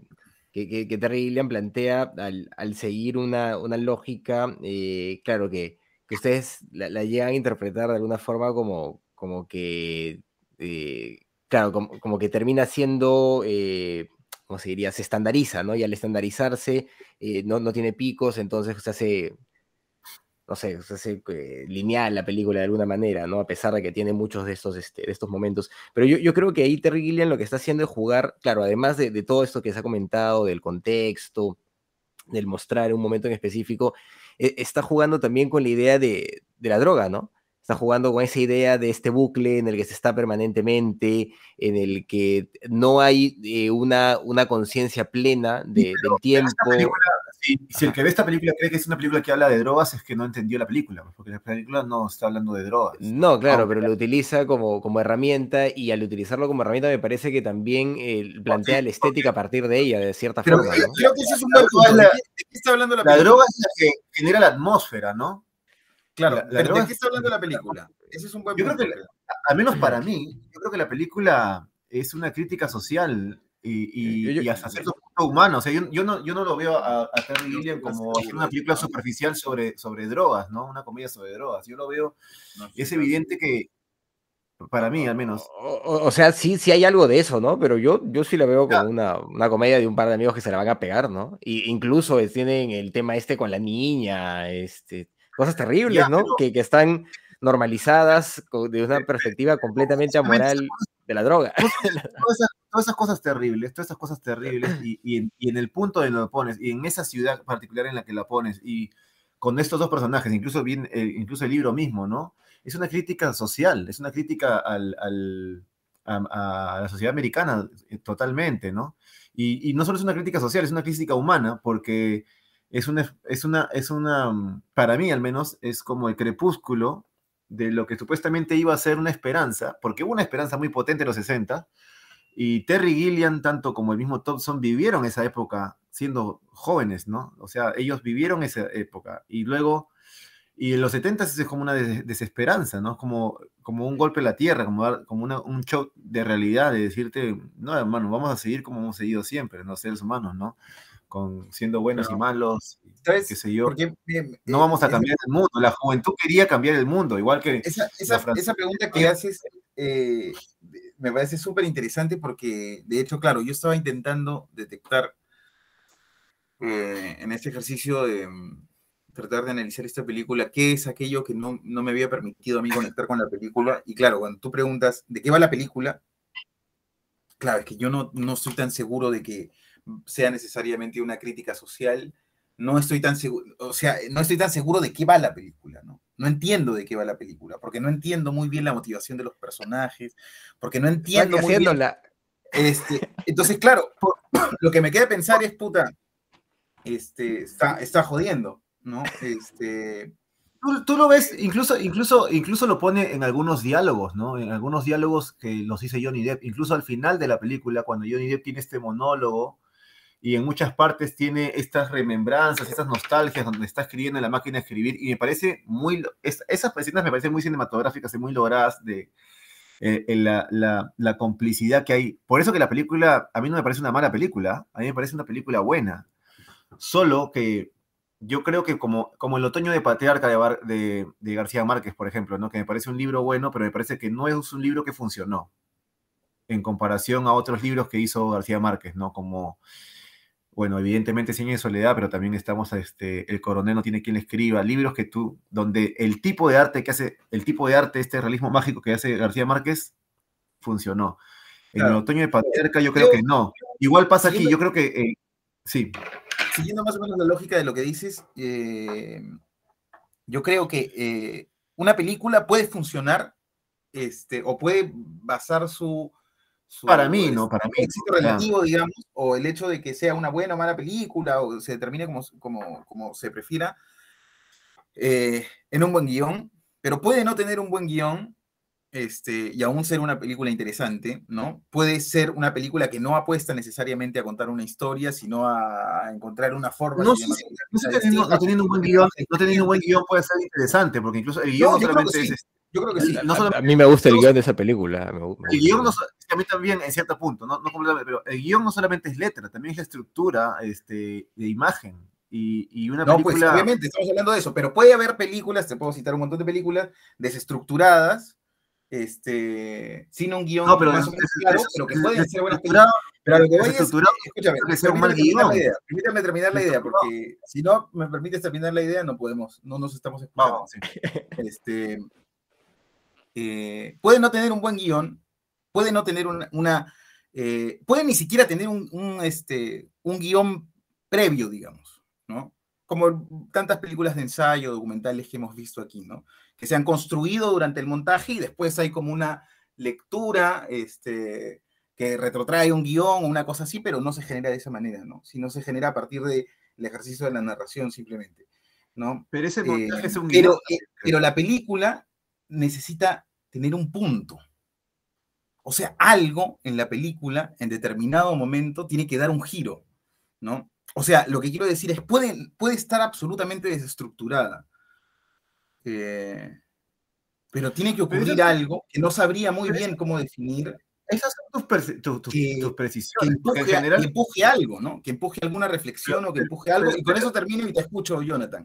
que, que, que Terry Gilliam plantea al, al seguir una, una lógica, eh, claro, que, que ustedes la, la llegan a interpretar de alguna forma como, como que, eh, claro, como, como que termina siendo, eh, ¿cómo se diría? Se estandariza, ¿no? Y al estandarizarse eh, no, no tiene picos, entonces se hace no sé, se hace eh, lineal la película de alguna manera, ¿no? A pesar de que tiene muchos de estos, este, de estos momentos. Pero yo, yo creo que ahí Terry Gilliam lo que está haciendo es jugar, claro, además de, de todo esto que se ha comentado, del contexto, del mostrar un momento en específico, está jugando también con la idea de, de la droga, ¿no? Está jugando con esa idea de este bucle en el que se está permanentemente, en el que no hay eh, una, una conciencia plena de- del tiempo. esta película, si, si el que ve esta película cree que es una película que habla de drogas, es que no entendió la película, pues, porque la película no está hablando de drogas. No, claro, pero lo utiliza como, como herramienta y al utilizarlo como herramienta me parece que también eh, plantea la estética a partir de ella, de cierta Pero forma, creo ¿no? creo que ese es un buen La- punto. ¿De la- qué, de qué está hablando la La película? droga es la que genera la atmósfera, ¿no? Claro, la- la pero droga ¿de qué es- está hablando la película? Ese es un buen Yo creo punto. que Al menos para mí, yo creo que la película es una crítica social y, y- Yo- yo- y hasta cierto humana. O sea, yo, yo no, yo no lo veo a, a Terry Gilliam como hacer una película superficial sobre, sobre drogas, ¿no? Una comedia sobre drogas. Yo lo veo, es evidente que, para mí al menos, O, o- o sea, sí, sí hay algo de eso, ¿no? Pero yo, yo sí la veo como una, una comedia de un par de amigos que se la van a pegar, ¿no? Y incluso eh, tienen el tema este con la niña, este, cosas terribles, Ya, ¿no? pero- Que, que están normalizadas de una perspectiva completamente amoral de la droga. todas esas, todas esas cosas terribles, todas esas cosas terribles, y, y en, y en el punto en lo pones, y en esa ciudad particular en la que la pones, y con estos dos personajes, incluso, bien, eh, incluso el libro mismo, ¿no? Es una crítica social, es una crítica al, al- a, a la sociedad americana eh, totalmente, ¿no? Y, y no solo es una crítica social, es una crítica humana, porque es una, es una, es una, mm, para mí al menos, es como el crepúsculo de lo que supuestamente iba a ser una esperanza, porque hubo una esperanza muy potente en los 60, y Terry Gilliam, tanto como el mismo Thompson, vivieron esa época siendo jóvenes, ¿no? O sea, ellos vivieron esa época. Y luego, y en los 70 es como una des- desesperanza, ¿no? Como, como un golpe a la tierra, como, como una- un shock de realidad, de decirte, no, hermano, vamos a seguir como hemos seguido siempre, los seres humanos, ¿no? Con, siendo buenos y malos, ¿Sabes? qué sé yo. Porque, eh, No vamos a esa- cambiar el mundo. La juventud quería cambiar el mundo, igual que Esa, esa, esa pregunta que haces eh, me parece súper interesante porque, de hecho, claro, yo estaba intentando detectar eh, en este ejercicio de mm, tratar de analizar esta película qué es aquello que no, no me había permitido a mí conectar con la película. Y claro, cuando tú preguntas de qué va la película, claro, es que yo no, no estoy tan seguro de que sea necesariamente una crítica social. No estoy tan seguro, o sea, no estoy tan seguro de qué va la película, ¿no? No entiendo de qué va la película, porque no entiendo muy bien la motivación de los personajes, porque no entiendo muy bien este, entonces, claro, por- lo que me queda pensar es, puta, este, está, está jodiendo, ¿no? Este, Tú, tú lo ves, incluso, incluso, incluso lo pone en algunos diálogos, ¿no? En algunos diálogos que los dice Johnny Depp, incluso al final de la película, cuando Johnny Depp tiene este monólogo y en muchas partes tiene estas remembranzas, estas nostalgias donde está escribiendo en la máquina de escribir, y me parece muy, esas escenas me parecen muy cinematográficas y muy logradas de eh, la- la complicidad que hay. Por eso que la película, a mí no me parece una mala película, a mí me parece una película buena, solo que yo creo que como, como el otoño de Patriarca de, de, García Márquez, por ejemplo, ¿no? que me parece un libro bueno, pero me parece que no es un libro que funcionó en comparación a otros libros que hizo García Márquez, ¿no? Como, bueno, evidentemente Cien de Soledad, pero también estamos, este, El Coronel no tiene quien le escriba, libros que tú, donde el tipo de arte que hace, el tipo de arte, este realismo mágico que hace García Márquez, funcionó. En el otoño de Patriarca yo creo que no. Igual pasa aquí, yo creo que, eh, sí siguiendo más o menos la lógica de lo que dices, eh, yo creo que eh, una película puede funcionar este, o puede basar su, para mí, ¿no? Para mí. Éxito relativo, digamos, o el hecho de que sea una buena o mala película, o se determine como, como, como se prefiera, eh, en un buen guion, pero puede no tener un buen guion este, y aún ser una película interesante, ¿no? Puede ser una película que no apuesta necesariamente a contar una historia, sino a, encontrar una forma. No, sé, no, teniendo, un buen guion, no teniendo un buen guion puede ser interesante, porque incluso el guion no, solamente es... Yo creo que sí. a, mí me gusta el guion de esa película. el guion no, a mí también, en cierto punto, no, completamente, pero el guion no solamente es letra, también es la estructura este, de imagen. Y, y una no, pues obviamente estamos hablando de eso, pero puede haber películas, te puedo citar un montón de películas desestructuradas, este, sin un guion no, pero más menos claro, pero que pueden ser buenas películas. Pero lo que voy es, escúchame, permítame terminar, la idea, permítame terminar la idea, porque si no me permites terminar la idea, no podemos, no nos estamos escuchando. sí. Este, eh, puede no tener un buen guion, puede no tener una, una eh, puede ni siquiera tener un, un, este, un guion previo, digamos, ¿no? Como tantas películas de ensayo, documentales que hemos visto aquí, ¿no? que se han construido durante el montaje y después hay como una lectura este, que retrotrae un guion o una cosa así, pero no se genera de esa manera, ¿no? Sino se genera a partir del ejercicio de la narración simplemente, ¿no? Pero ese montaje es un guion. Pero, eh, pero la película necesita tener un punto. O sea, algo en la película, en determinado momento, tiene que dar un giro, ¿no? O sea, lo que quiero decir es, puede, puede estar absolutamente desestructurada, eh, pero tiene que ocurrir algo que no sabría muy bien cómo definir. Esas son tus, precisiones. Que empuje, algo, ¿no? Que empuje alguna reflexión o que empuje algo. Y con eso termino y te escucho, Jonathan.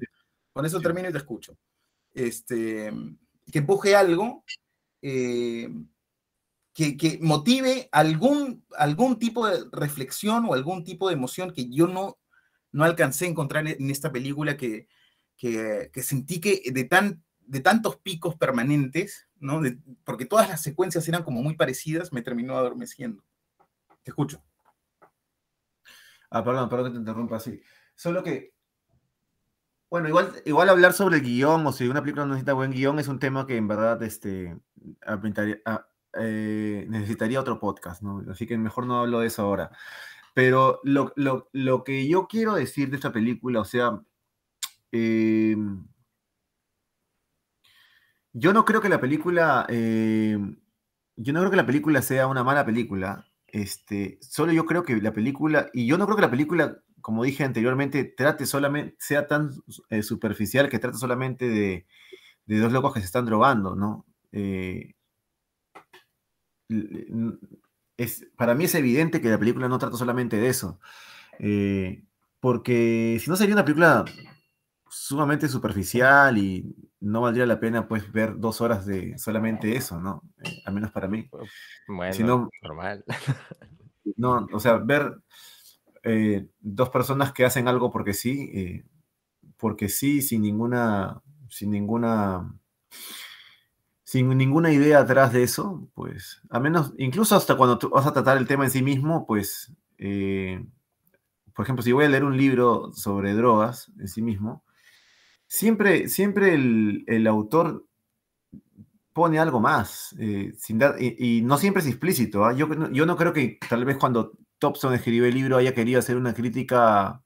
Con eso termino y te escucho. Este, que empuje algo eh, que, que, motive algún, algún tipo de reflexión o algún tipo de emoción que yo no, no alcancé a encontrar en esta película que, que, sentí que de, tan, de tantos picos permanentes, ¿no? porque todas las secuencias eran como muy parecidas, me terminó adormeciendo. Te escucho. Ah, perdón, perdón que te interrumpa así. Solo que, bueno, igual, igual hablar sobre el guion o si una película no necesita buen guion es un tema que en verdad este, eh, necesitaría otro podcast, ¿no? Así que mejor no hablo de eso ahora. Pero lo, lo, lo que yo quiero decir de esta película, o sea, Em, yo no creo que la película. Em, yo no creo que la película sea una mala película. Este, solo yo creo que la película. Y yo no creo que la película, como dije anteriormente, trate solamente. sea tan eh, superficial que trate solamente de, dos locos que se están drogando, ¿no? Eh, es, para mí es evidente que la película no trata solamente de eso. Eh, porque si no sería una película sumamente superficial y no valdría la pena pues ver dos horas de solamente eso, ¿no? Al menos para mí. Bueno, normal. No, o sea, ver eh, dos personas que hacen algo porque sí, eh, porque sí, sin ninguna, sin ninguna, sin ninguna idea atrás de eso, pues, a menos, incluso hasta cuando tú vas a tratar el tema en sí mismo, pues, por ejemplo, si voy a leer un libro sobre drogas en sí mismo, siempre, siempre el, autor pone algo más, eh, sin dar, y, no siempre es explícito. ¿ah? Yo, yo no creo que tal vez cuando Thompson escribió el libro haya querido hacer una crítica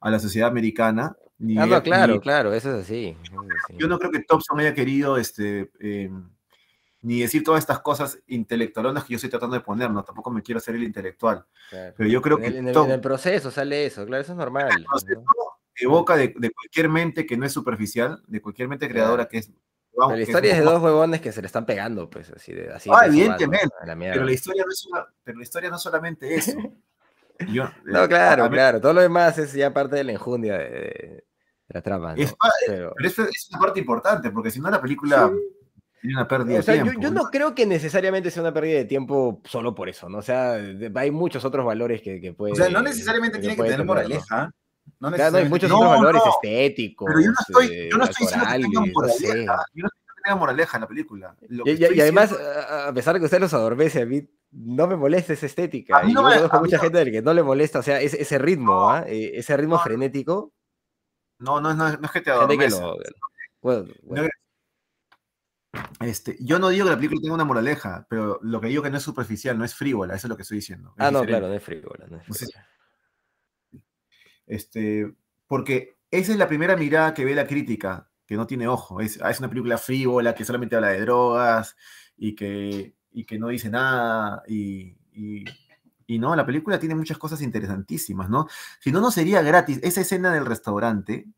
a la sociedad americana. Ni ah, claro, claro, eso es así. Yo no creo que Thompson haya querido este, em, ni decir todas estas cosas intelectualonas que yo estoy tratando de poner, no, tampoco me quiero hacer el intelectual. Pero yo creo que... En el, proceso sale eso, claro, eso es normal boca de, cualquier mente que no es superficial, de cualquier mente creadora que es. La historia es, de dos huevones que se le están pegando, pues, así de así. Ah, evidentemente. pero, la historia no es pero la historia no solamente eso. no, claro, claro. Todo lo demás es ya parte de la enjundia de, la trama, ¿no? Es pa- Pero- Pero eso es una parte importante, porque si no la película tiene una pérdida O sea, de tiempo. yo no creo que necesariamente sea una pérdida de tiempo solo por eso, ¿no? O sea, hay muchos otros valores que, que puede. O sea, no necesariamente tiene que tener moraleja. No Claro, no, hay muchos tiene- otros No, valores no, estéticos. Pero yo no estoy, yo no eh, estoy diciendo que tenga actorales, no sé. moraleja. Yo no estoy que tenga moraleja en la película. Lo que Y, y- y además, diciendo- a pesar de que usted los adormece, a mí no me molesta esa estética. A mí y no yo me- conozco a mí mucha no- gente del que no le molesta, o sea, ese, ese ritmo, No, ¿ah? Eh, ese ritmo no, frenético, no, no, no, no es que te gente que. Bueno, bueno, Este, yo no digo que la película tenga una moraleja, pero lo que digo que no es superficial, no es frívola, eso es lo que estoy diciendo. es ah, no, diferente. claro, no es frívola. No es No frívola. Este, porque esa es la primera mirada que ve la crítica, que no tiene ojo. Es, ah, es una película frívola que solamente habla de drogas y que, y que no dice nada. Y, y- no, la película tiene muchas cosas interesantísimas, ¿no? Si no, no sería gratis. Esa escena del restaurante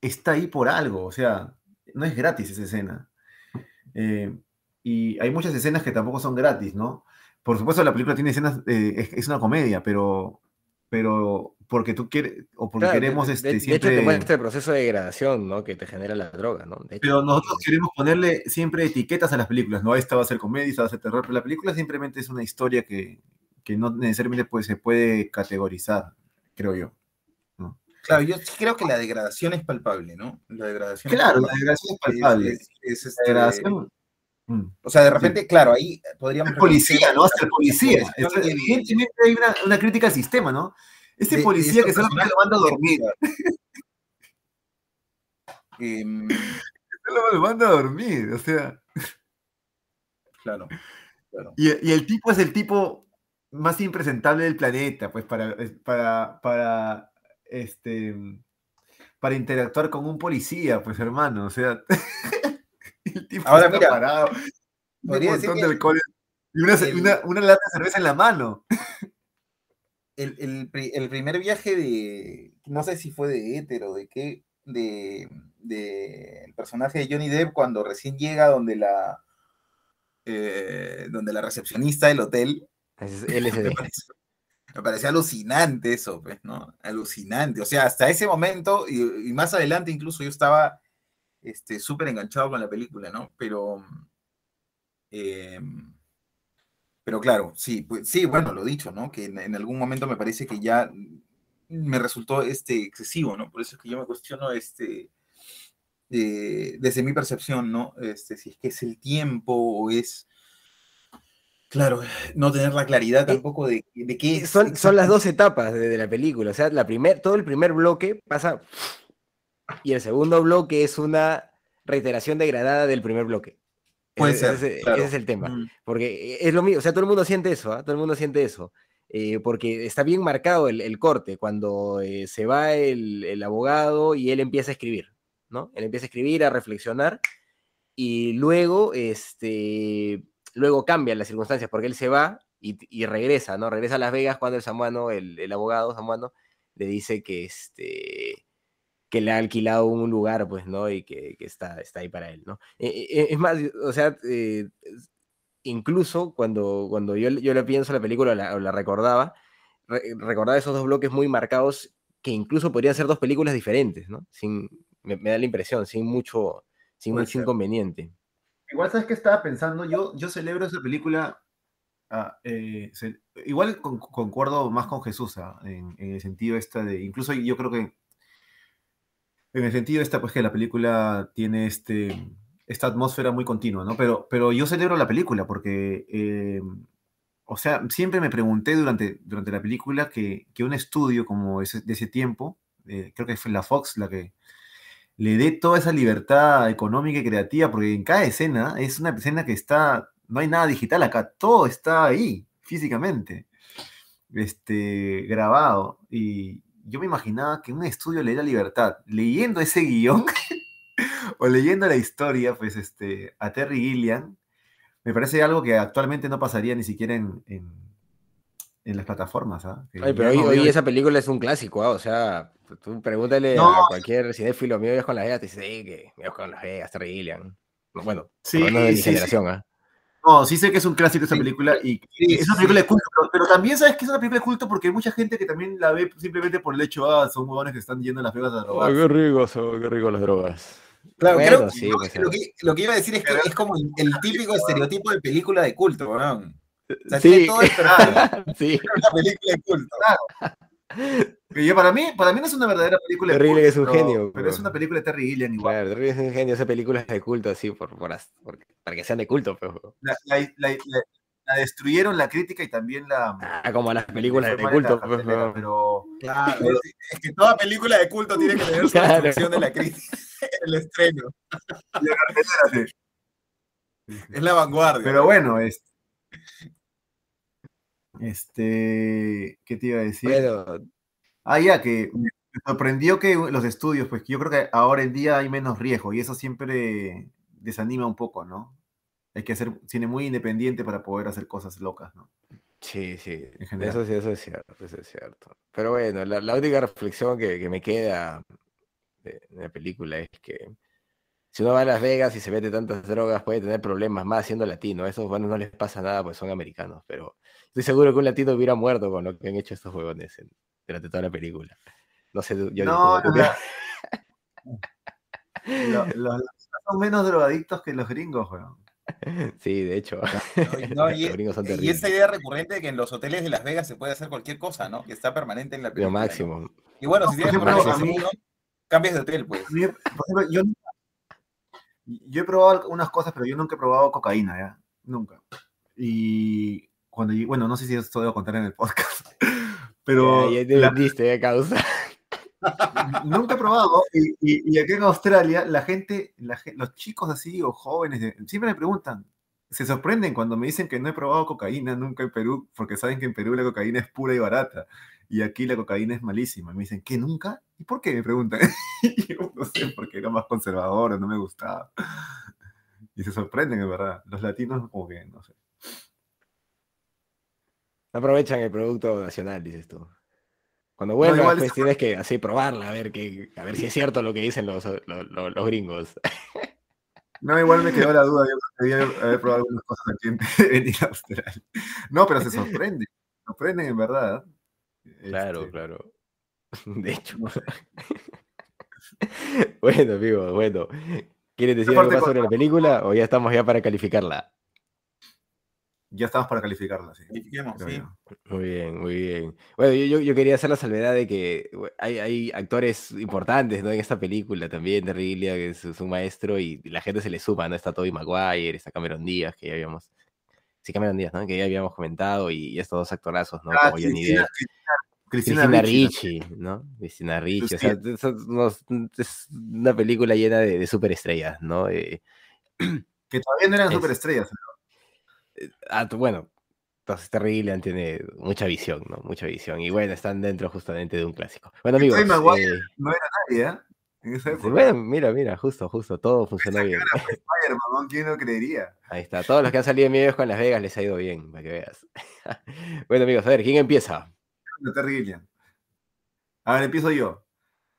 está ahí por algo, o sea, no es gratis esa escena. Eh, y hay muchas escenas que tampoco son gratis, ¿no? Por supuesto, la película tiene escenas, eh, es una comedia, pero, pero porque tú quieres, o porque Claro, queremos de, este, de hecho, siempre... te muestra el proceso de degradación, ¿no? Que te genera la droga, ¿no? De hecho, Pero nosotros queremos ponerle siempre etiquetas a las películas, ¿no? Esta va a ser comedia, esta va a ser terror, pero la película simplemente es una historia que, que no necesariamente pues, se puede categorizar, creo yo. Claro, yo sí creo que la degradación es palpable, ¿no? La degradación es Claro, la palpable. degradación es Es- palpable. es- es, La este, degradación... Mm. O sea, de repente, claro, ahí podríamos. El policía, ¿no? Hasta el policía. Evidentemente hay una, una crítica al sistema, ¿no? De- de policía que solamente lo manda a dormir. em, Solo lo manda a dormir, o sea... claro, claro. Y, y el tipo es el tipo más impresentable del planeta, pues para, para, para, este, para interactuar con un policía, pues hermano, o sea, el tipo Ahora, está mira, parado, un montón de alcohol y una, el- una, una lata de cerveza en la mano. El, el el primer viaje de. No sé si fue de Éter o de qué. De, de el personaje de Johnny Depp cuando recién llega donde la. eh, donde la recepcionista del hotel. es Me LSD. pareció, me pareció alucinante eso, pues, ¿no? Alucinante. O sea, hasta ese momento y, y más adelante incluso yo estaba este, súper enganchado con la película, ¿no? Pero, eh, pero claro, sí, pues, sí, bueno, lo dicho, ¿no? Que en, en algún momento me parece que ya me resultó este, excesivo, ¿no? Por eso es que yo me cuestiono este, eh, desde mi percepción, ¿no? Este, si es que es el tiempo o es... Claro, no tener la claridad tampoco de, de qué Son, son las dos etapas de, de la película. O sea, la primer, todo el primer bloque pasa. Y el segundo bloque es una reiteración degradada del primer bloque. Puede Ese- ser, ese, claro. ese es el tema. Mm. Porque es lo mismo, o sea, todo el mundo siente eso, ¿ah? todo el mundo siente eso. eh, porque está bien marcado el, el corte, cuando eh, se va el, el abogado y él empieza a escribir, ¿no? Él empieza a escribir, a reflexionar, y luego, este, luego cambian las circunstancias, porque él se va y, y regresa, ¿no? Regresa a Las Vegas cuando el samuano, el, el abogado samuano, le dice que, este, que le ha alquilado un lugar, pues, ¿no? Y que, que está, está ahí para él, ¿no? Eh, eh, es más, o sea, eh, incluso cuando, cuando yo, yo le pienso la película o la, recordaba, re- recordaba esos dos bloques muy marcados que incluso podrían ser dos películas diferentes, ¿no? Sin, me, me da la impresión, sin mucho, sin mucho ser. inconveniente. Igual, ¿sabes qué estaba pensando? Yo, yo celebro esa película. ah, eh, igual con- concuerdo más con Jesús ah, en, en el sentido esta de. Incluso yo creo que. En el sentido esta, pues que la película tiene este, esta atmósfera muy continua, ¿no? Pero, pero yo celebro la película porque. eh, o sea, siempre me pregunté durante, durante la película que, que un estudio como ese, de ese tiempo, eh, creo que fue la Fox la que le dé toda esa libertad económica y creativa, porque en cada escena es una escena que está, no hay nada digital acá, todo está ahí, físicamente, este, grabado. Y yo me imaginaba que un estudio le diera libertad, leyendo ese guion o leyendo la historia, pues, este, a Terry Gilliam, me parece algo que actualmente no pasaría ni siquiera en, en, en las plataformas. ya pero hoy, no hoy veo- esa película es un clásico, ¿ah? O sea, tú pregúntale No. a cualquier cinéfilo mío con Las Vegas, te dice, sí, que con Las Vegas, Terry Gilliam. No, Bueno, Sí, menos de mi sí. No, sí sé que es un clásico esa Sí. película y Sí, es una sí. película de culto, pero, pero también sabes que es una película de culto porque hay mucha gente que también la ve simplemente por el hecho, ah, son huevones que están yendo a Las Vegas a robar. qué rico, qué rico las drogas. Claro, Bueno, creo sí, no, pues, lo, que, lo que iba a decir es que es como el, típico estereotipo de película de culto, weón. O sea, tiene Sí, todo el sí. de una película de culto. Que yo, para, mí, para mí no es una verdadera película de Terry culto, es un pero- genio, Pero es una película de Terry Gilliam igual. Claro, Terry es un genio, esas películas de culto así, por, por, por- para que sean de culto, pero. La, la- la- la- la destruyeron la crítica y también la... Ah, como las películas de culto, pues, pero Claro, es, es que toda película de culto tiene que tener su Claro. destrucción de la crítica el estreno. Es la vanguardia. Pero bueno, es- este, ¿qué te iba a decir? Bueno, Ah, ya, que me sorprendió que los estudios, pues yo creo que ahora en día hay menos riesgo y eso siempre desanima un poco, ¿no? Hay que hacer cine muy independiente para poder hacer cosas locas, ¿no? sí, sí, eso sí, eso es cierto, eso es cierto. Pero bueno, la, la única reflexión que, que me queda de, de la película es que si uno va a Las Vegas y se mete tantas drogas, puede tener problemas más siendo latino. A esos bueno, no les pasa nada, pues son americanos, pero estoy seguro que un latino hubiera muerto con lo que han hecho estos huevones en- durante toda la película. No sé, yo No, tú- no, no. Lo- Los latinos son menos drogadictos que los gringos, weón. Sí, de hecho. No, y- no, y, Los gringos son y terribles. esa idea recurrente de que en los hoteles de Las Vegas se puede hacer cualquier cosa, ¿no? Que está permanente en la Lo película. ¿no? máximo. Y bueno, si tienes problemas a de mí- seguro, cambias de hotel, pues. Mí, por ejemplo, yo, nunca- yo he probado unas cosas, pero yo nunca he probado cocaína, ¿ya? Nunca. Y cuando, yo- bueno, no sé si esto debo contar en el podcast, pero Ya, ya te la- vendiste, causa. nunca he probado. Y, y, y aquí en Australia, la gente, la los chicos así o jóvenes, siempre me preguntan, se sorprenden cuando me dicen que no he probado cocaína nunca en Perú, porque saben que en Perú la cocaína es pura y barata. Y aquí la cocaína es malísima. Y me dicen, ¿qué nunca? ¿Y por qué? Me preguntan. Y yo no sé, porque era más conservador, no me gustaba. Y se sorprenden, en verdad. Los latinos, como que, no sé. Aprovechan el producto nacional, dices tú. Cuando vuelvas, igual pues es- tienes que así probarla, a ver, que, a ver si es cierto lo que dicen los, los, los- los gringos. No, igual me quedó la duda. Yo quería haber probado algunas cosas aquí en, en Australia. No, pero se sorprenden. Se sorprenden, en verdad. Claro, Este, claro. De hecho. no sé. Bueno, amigo, bueno. ¿Quieres decir algo más sobre la película o ya estamos ya para calificarla? Ya estamos para calificarla, sí. Califiquemos, sí. Muy bien, muy bien. Bueno, yo, yo- quería hacer la salvedad de que hay, hay actores importantes, ¿no? En esta película también, de Gilliam, que es, es un maestro, y la gente se le suma, ¿no? Está Tobey Maguire, está Cameron Díaz, que ya habíamos... Sí, Cameron Díaz, ¿no? Que ya habíamos comentado, y, y estos dos actorazos, ¿no? Ah, Como Johnny Cristina, Depp. Cristina, Cristina Ricci, Ricci, ¿no? Cristina Ricci. O sea, es una película llena de, de superestrellas, ¿no? Eh, que todavía no eran Es- superestrellas. tú- bueno, entonces Terry Gilliam tiene mucha visión, ¿no? Mucha visión. Y bueno, están dentro justamente de un clásico. Bueno, amigos. Eh, No era nadie, ¿eh? En esa sí, época. bueno, mira, mira, justo, justo, todo funcionó bien. ¿Quién lo creería? Ahí está. Todos los que han salido en videos con Las Vegas les ha ido bien, para que veas. bueno, amigos, a ver, ¿quién empieza? Terry Gilliam. A ver, empiezo yo.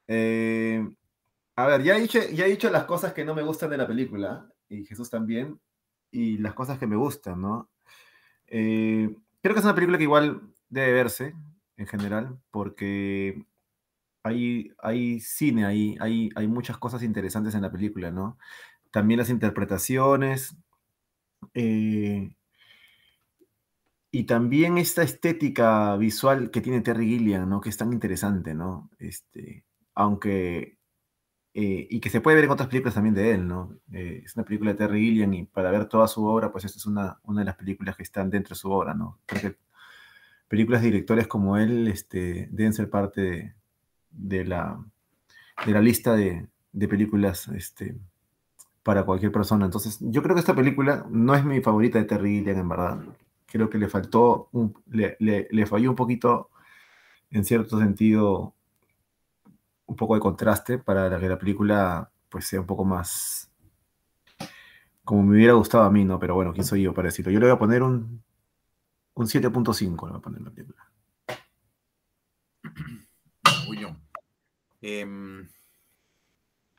Eh, a ver, ya he, dicho, ya he dicho las cosas que no me gustan de la película, y Jesús también, y las cosas que me gustan, ¿no? Eh, creo que es una película que igual debe verse, en general, porque hay, hay cine, hay, hay, hay muchas cosas interesantes en la película, ¿no? También las interpretaciones, eh, y también esta estética visual que tiene Terry Gilliam, ¿no? Que es tan interesante, ¿no? Este, aunque... eh, y que se puede ver en otras películas también de él, ¿no? Eh, es una película de Terry Gilliam y para ver toda su obra, pues esta es una, una de las películas que están dentro de su obra, ¿no? Creo que películas de directores como él este, deben ser parte de, la, de la lista de, de películas este, para cualquier persona. Entonces, yo creo que esta película no es mi favorita de Terry Gilliam, en verdad creo que le faltó, le, le- le falló un poquito, en cierto sentido, un poco de contraste para que la película pues sea un poco más como me hubiera gustado a mí, ¿no? Pero bueno, ¿quién soy yo para decirlo? Yo le voy a poner un, un 7.5, le voy a poner la película. Uy, yo. Em,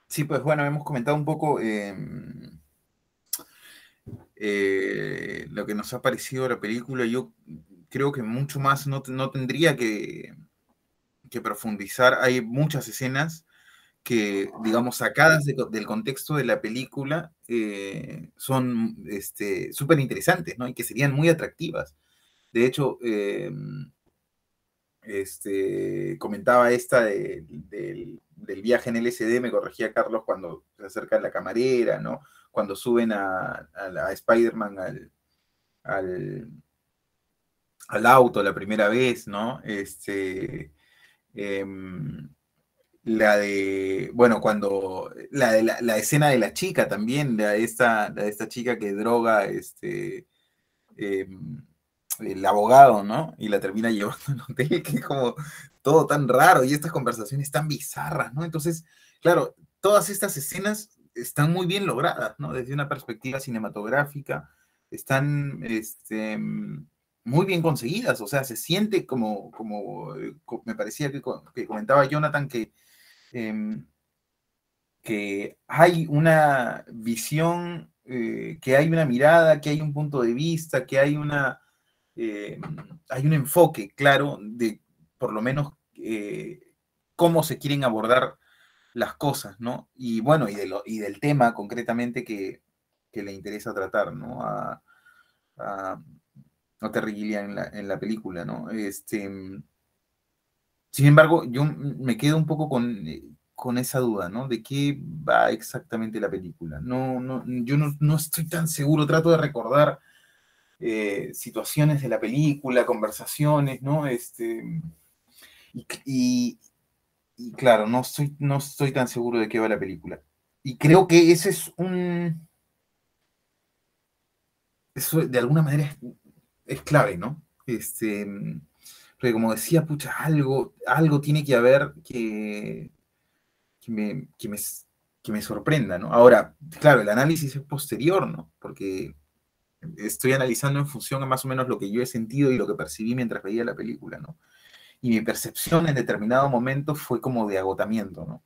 sí, pues bueno, hemos comentado un poco em, eh, lo que nos ha parecido la película, yo creo que mucho más no, no tendría que, que profundizar. Hay muchas escenas que, digamos, sacadas del contexto de la película, eh, son este, súper interesantes, ¿no? Y que serían muy atractivas. De hecho, eh, este, comentaba esta del, viaje en LSD, me corregía Carlos cuando se acerca la camarera, ¿no? Cuando suben a, a, Spider-Man al, al, al, auto la primera vez, ¿no? Este, em, la de, bueno, cuando, la, de la, escena de la chica también, de esta, de esta chica que droga, este, em, el abogado, ¿no? Y la termina llevando al hotel, que es como todo tan raro y estas conversaciones tan bizarras, ¿no? Entonces, claro, todas estas escenas están muy bien logradas, ¿no? Desde una perspectiva cinematográfica, están, este, muy bien conseguidas, o sea, se siente como, como eh, me parecía que, que comentaba Jonathan que Em, que hay una visión, eh, que hay una mirada, que hay un punto de vista, que hay una em, hay un enfoque claro de por lo menos eh, cómo se quieren abordar las cosas, ¿no? Y bueno, y, de lo, y del tema concretamente que, le interesa tratar, ¿no? En la, en la película, ¿no? Este, sin embargo, yo me quedo un poco con, con esa duda, ¿no? De qué va exactamente la película. No, no, yo no, estoy tan seguro, trato de recordar eh, situaciones de la película, conversaciones, ¿no? Este, y, claro, no estoy, no tan seguro de qué va la película. Y creo que ese es un... Eso de alguna manera es, clave, ¿no? Este, porque como decía, pucha, algo, algo tiene que haber que, que, me, que, me, sorprenda, ¿no? Ahora, claro, el análisis es posterior, ¿no? Porque estoy analizando en función a más o menos lo que yo he sentido y lo que percibí mientras veía la película, ¿no? Y mi percepción en determinado momento fue como de agotamiento, ¿no?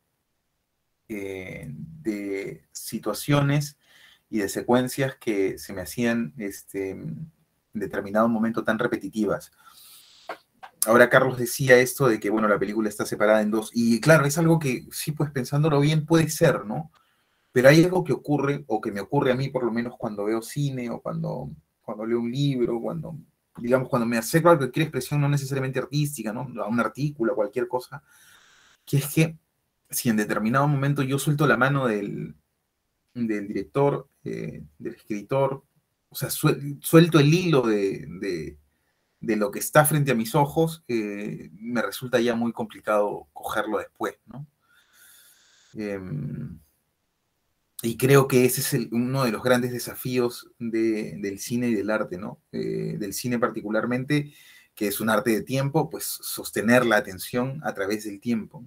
Eh, de situaciones y de secuencias que se me hacían este, en determinado momento tan repetitivas ahora Carlos decía esto de que, bueno, la película está separada en dos. Y claro, es algo que, sí, pues pensándolo bien, puede ser, ¿no? Pero hay algo que ocurre, o que me ocurre a mí por lo menos cuando veo cine, o cuando, cuando leo un libro, cuando, digamos, cuando me acerco a cualquier expresión, no necesariamente artística, ¿no? A un artículo, cualquier cosa, que es que si en determinado momento yo suelto la mano del, del director, eh, del escritor, o sea, suelto el hilo de de lo que está frente a mis ojos, eh, me resulta ya muy complicado cogerlo después, ¿no? Em, y creo que ese es uno de los grandes desafíos del cine y del arte, ¿no? Eh, del cine particularmente, que es un arte de tiempo, pues sostener la atención a través del tiempo.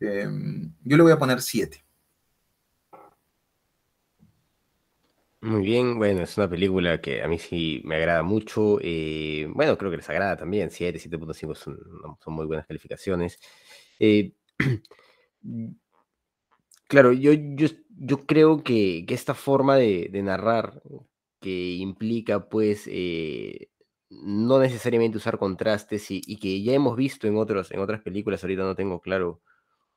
Em, yo le voy a poner siete. Muy bien, bueno, es una película que a mí sí me agrada mucho. eh, bueno, creo que les agrada también. 7, 7.5 son, son muy buenas calificaciones. Eh, claro, yo, yo, yo creo que, esta forma de, de narrar que implica, pues, eh, no necesariamente usar contrastes y, y que ya hemos visto en otros, en otras películas, ahorita no tengo claro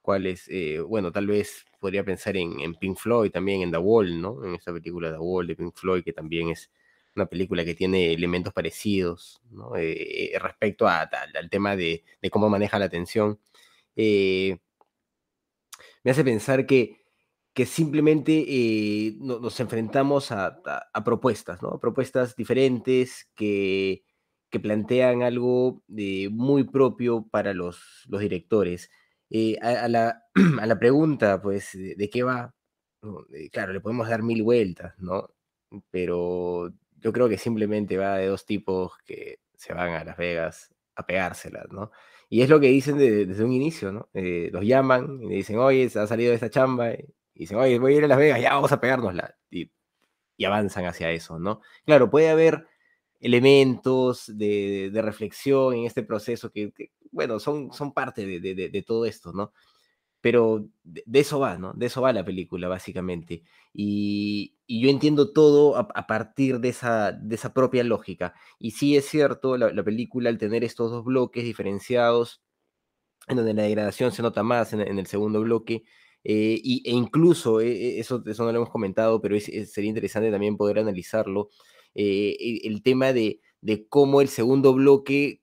cuáles, eh, bueno, tal vez podría pensar en, en, Pink Floyd, también en The Wall, ¿no? En esta película The Wall de Pink Floyd, que también es una película que tiene elementos parecidos, ¿no? Eh, respecto a, al tema de, cómo maneja la atención. Eh, me hace pensar que, simplemente eh, no, nos enfrentamos a, propuestas, ¿no? Propuestas diferentes que, plantean algo muy propio para los directores. Eh, a, a, la, a, la, pregunta, pues, de, de qué va, claro, le podemos dar mil vueltas, ¿no? Pero yo creo que simplemente va de dos tipos que se van a Las Vegas a pegárselas, ¿no? Y es lo que dicen de, desde un inicio, ¿no? Eh, los llaman y le dicen, oye, se ha salido de esta chamba, y dicen, oye, voy a ir a Las Vegas, ya vamos a pegárnosla. Y, y avanzan hacia eso, ¿no? Claro, puede haber elementos de, de, reflexión en este proceso que, que bueno, son, son parte de, todo esto, ¿no? pero de, eso va, ¿no? De eso va la película, básicamente. Y, yo entiendo todo a, partir de esa, de esa propia lógica. Y sí es cierto, la, película al tener estos dos bloques diferenciados, en donde la degradación se nota más en, el segundo bloque, eh, y, e incluso, eh, eso, eso no lo hemos comentado, pero sería interesante también poder analizarlo, el, tema de, de cómo el segundo bloque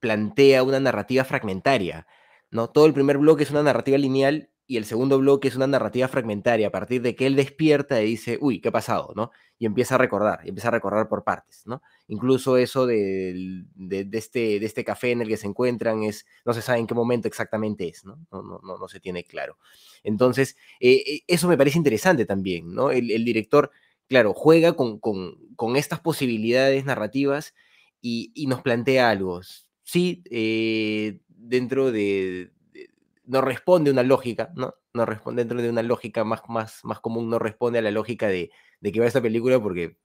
plantea una narrativa fragmentaria. ¿no? Todo el primer bloque es una narrativa lineal y el segundo bloque es una narrativa fragmentaria a partir de que él despierta y dice, uy, ¿qué ha pasado? ¿no? Y empieza a recordar, y empieza a recordar por partes, ¿no? Incluso eso de, este, de este café en el que se encuentran es, no se sabe en qué momento exactamente es, ¿no? No, no, no, se tiene claro. Entonces, eh, eh, eso me parece interesante también, ¿no? El, director, claro, juega con, con, estas posibilidades narrativas y, y, nos plantea algo. Sí, eh, dentro de, no responde una lógica, ¿no? No responde dentro de una lógica más, más, más común, no responde a la lógica de, de que va esta película porque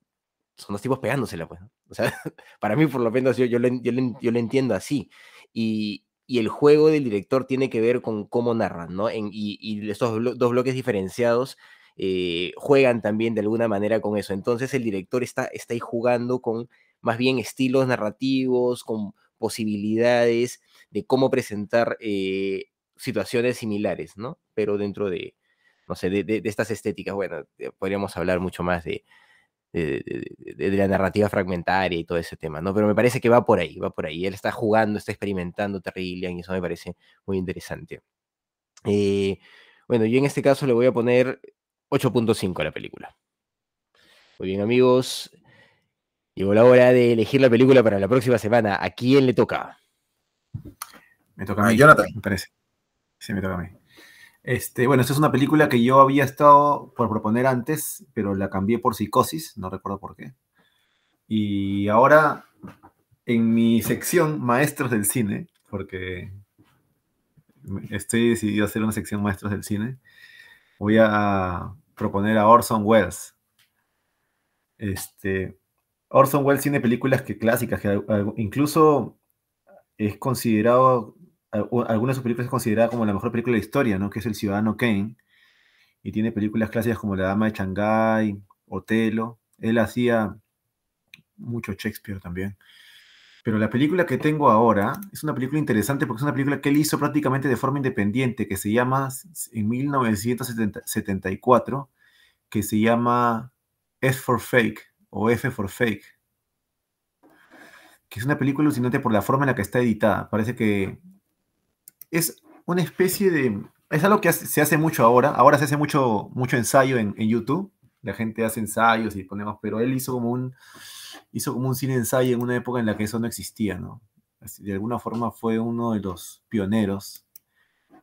son los tipos pegándosela, pues. O sea, para mí por lo menos yo, yo, lo, yo, entiendo así. Y, y, el juego del director tiene que ver con cómo narran, ¿no? En, y, y, estos dos bloques diferenciados eh, juegan también de alguna manera con eso. Entonces el director está, está ahí jugando con más bien estilos narrativos, con posibilidades de cómo presentar eh, situaciones similares, ¿no? Pero dentro de, no sé, de, estas estéticas, bueno, eh, podríamos hablar mucho más de, de, la narrativa fragmentaria y todo ese tema, ¿no? Pero me parece que va por ahí, va por ahí. Él está jugando, está experimentando terrible y eso me parece muy interesante. Bueno, yo en este caso le voy a poner 8.5 a la película. Muy bien, amigos. Llegó la hora de elegir la película para la próxima semana. ¿A quién le toca? Me toca a mí, Jonathan. Me parece. Sí, me toca a mí. Este, bueno, esta es una película que yo había estado por proponer antes, pero la cambié por Psicosis, no recuerdo por qué. Y ahora, en mi sección Maestros del Cine, porque estoy decidido a hacer una sección Maestros del Cine, voy a proponer a Orson Welles. Este, Orson Welles tiene películas que clásicas, que incluso es considerado algunas de sus películas es considerada como la mejor película de la historia, ¿no? Que es El Ciudadano Kane. Y tiene películas clásicas como La Dama de Shanghái, Otelo. Él hacía mucho Shakespeare también. Pero la película que tengo ahora es una película interesante porque es una película que él hizo prácticamente de forma independiente, que se llama, en 1974, que se llama F for Fake o F for Fake. Que es una película alucinante por la forma en la que está editada. Parece que es una especie de... Es algo que se hace mucho ahora. Ahora se hace mucho, mucho ensayo en, YouTube. La gente hace ensayos y ponemos, pero él hizo como un hizo como un cine ensayo en una época en la que eso no existía, ¿no? De alguna forma fue uno de los pioneros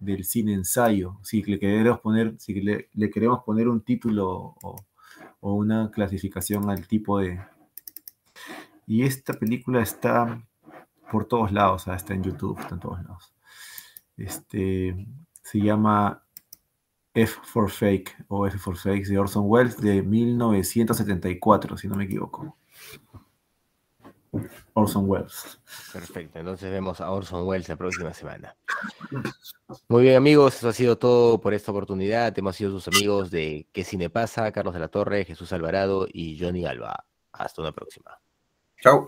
del cine ensayo. Si le queremos poner, si le, queremos poner un título o, o, una clasificación al tipo de. Y esta película está por todos lados, está en YouTube, está en todos lados. Este, se llama F for Fake o F for Fake de Orson Welles de 1974, si no me equivoco. Orson Welles. Perfecto, entonces vemos a Orson Welles la próxima semana. Muy bien amigos, eso ha sido todo por esta oportunidad. Hemos sido sus amigos de ¿Qué cine pasa? Carlos de la Torre, Jesús Alvarado y Johnny Alba. Hasta una próxima. Chao.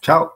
Chao.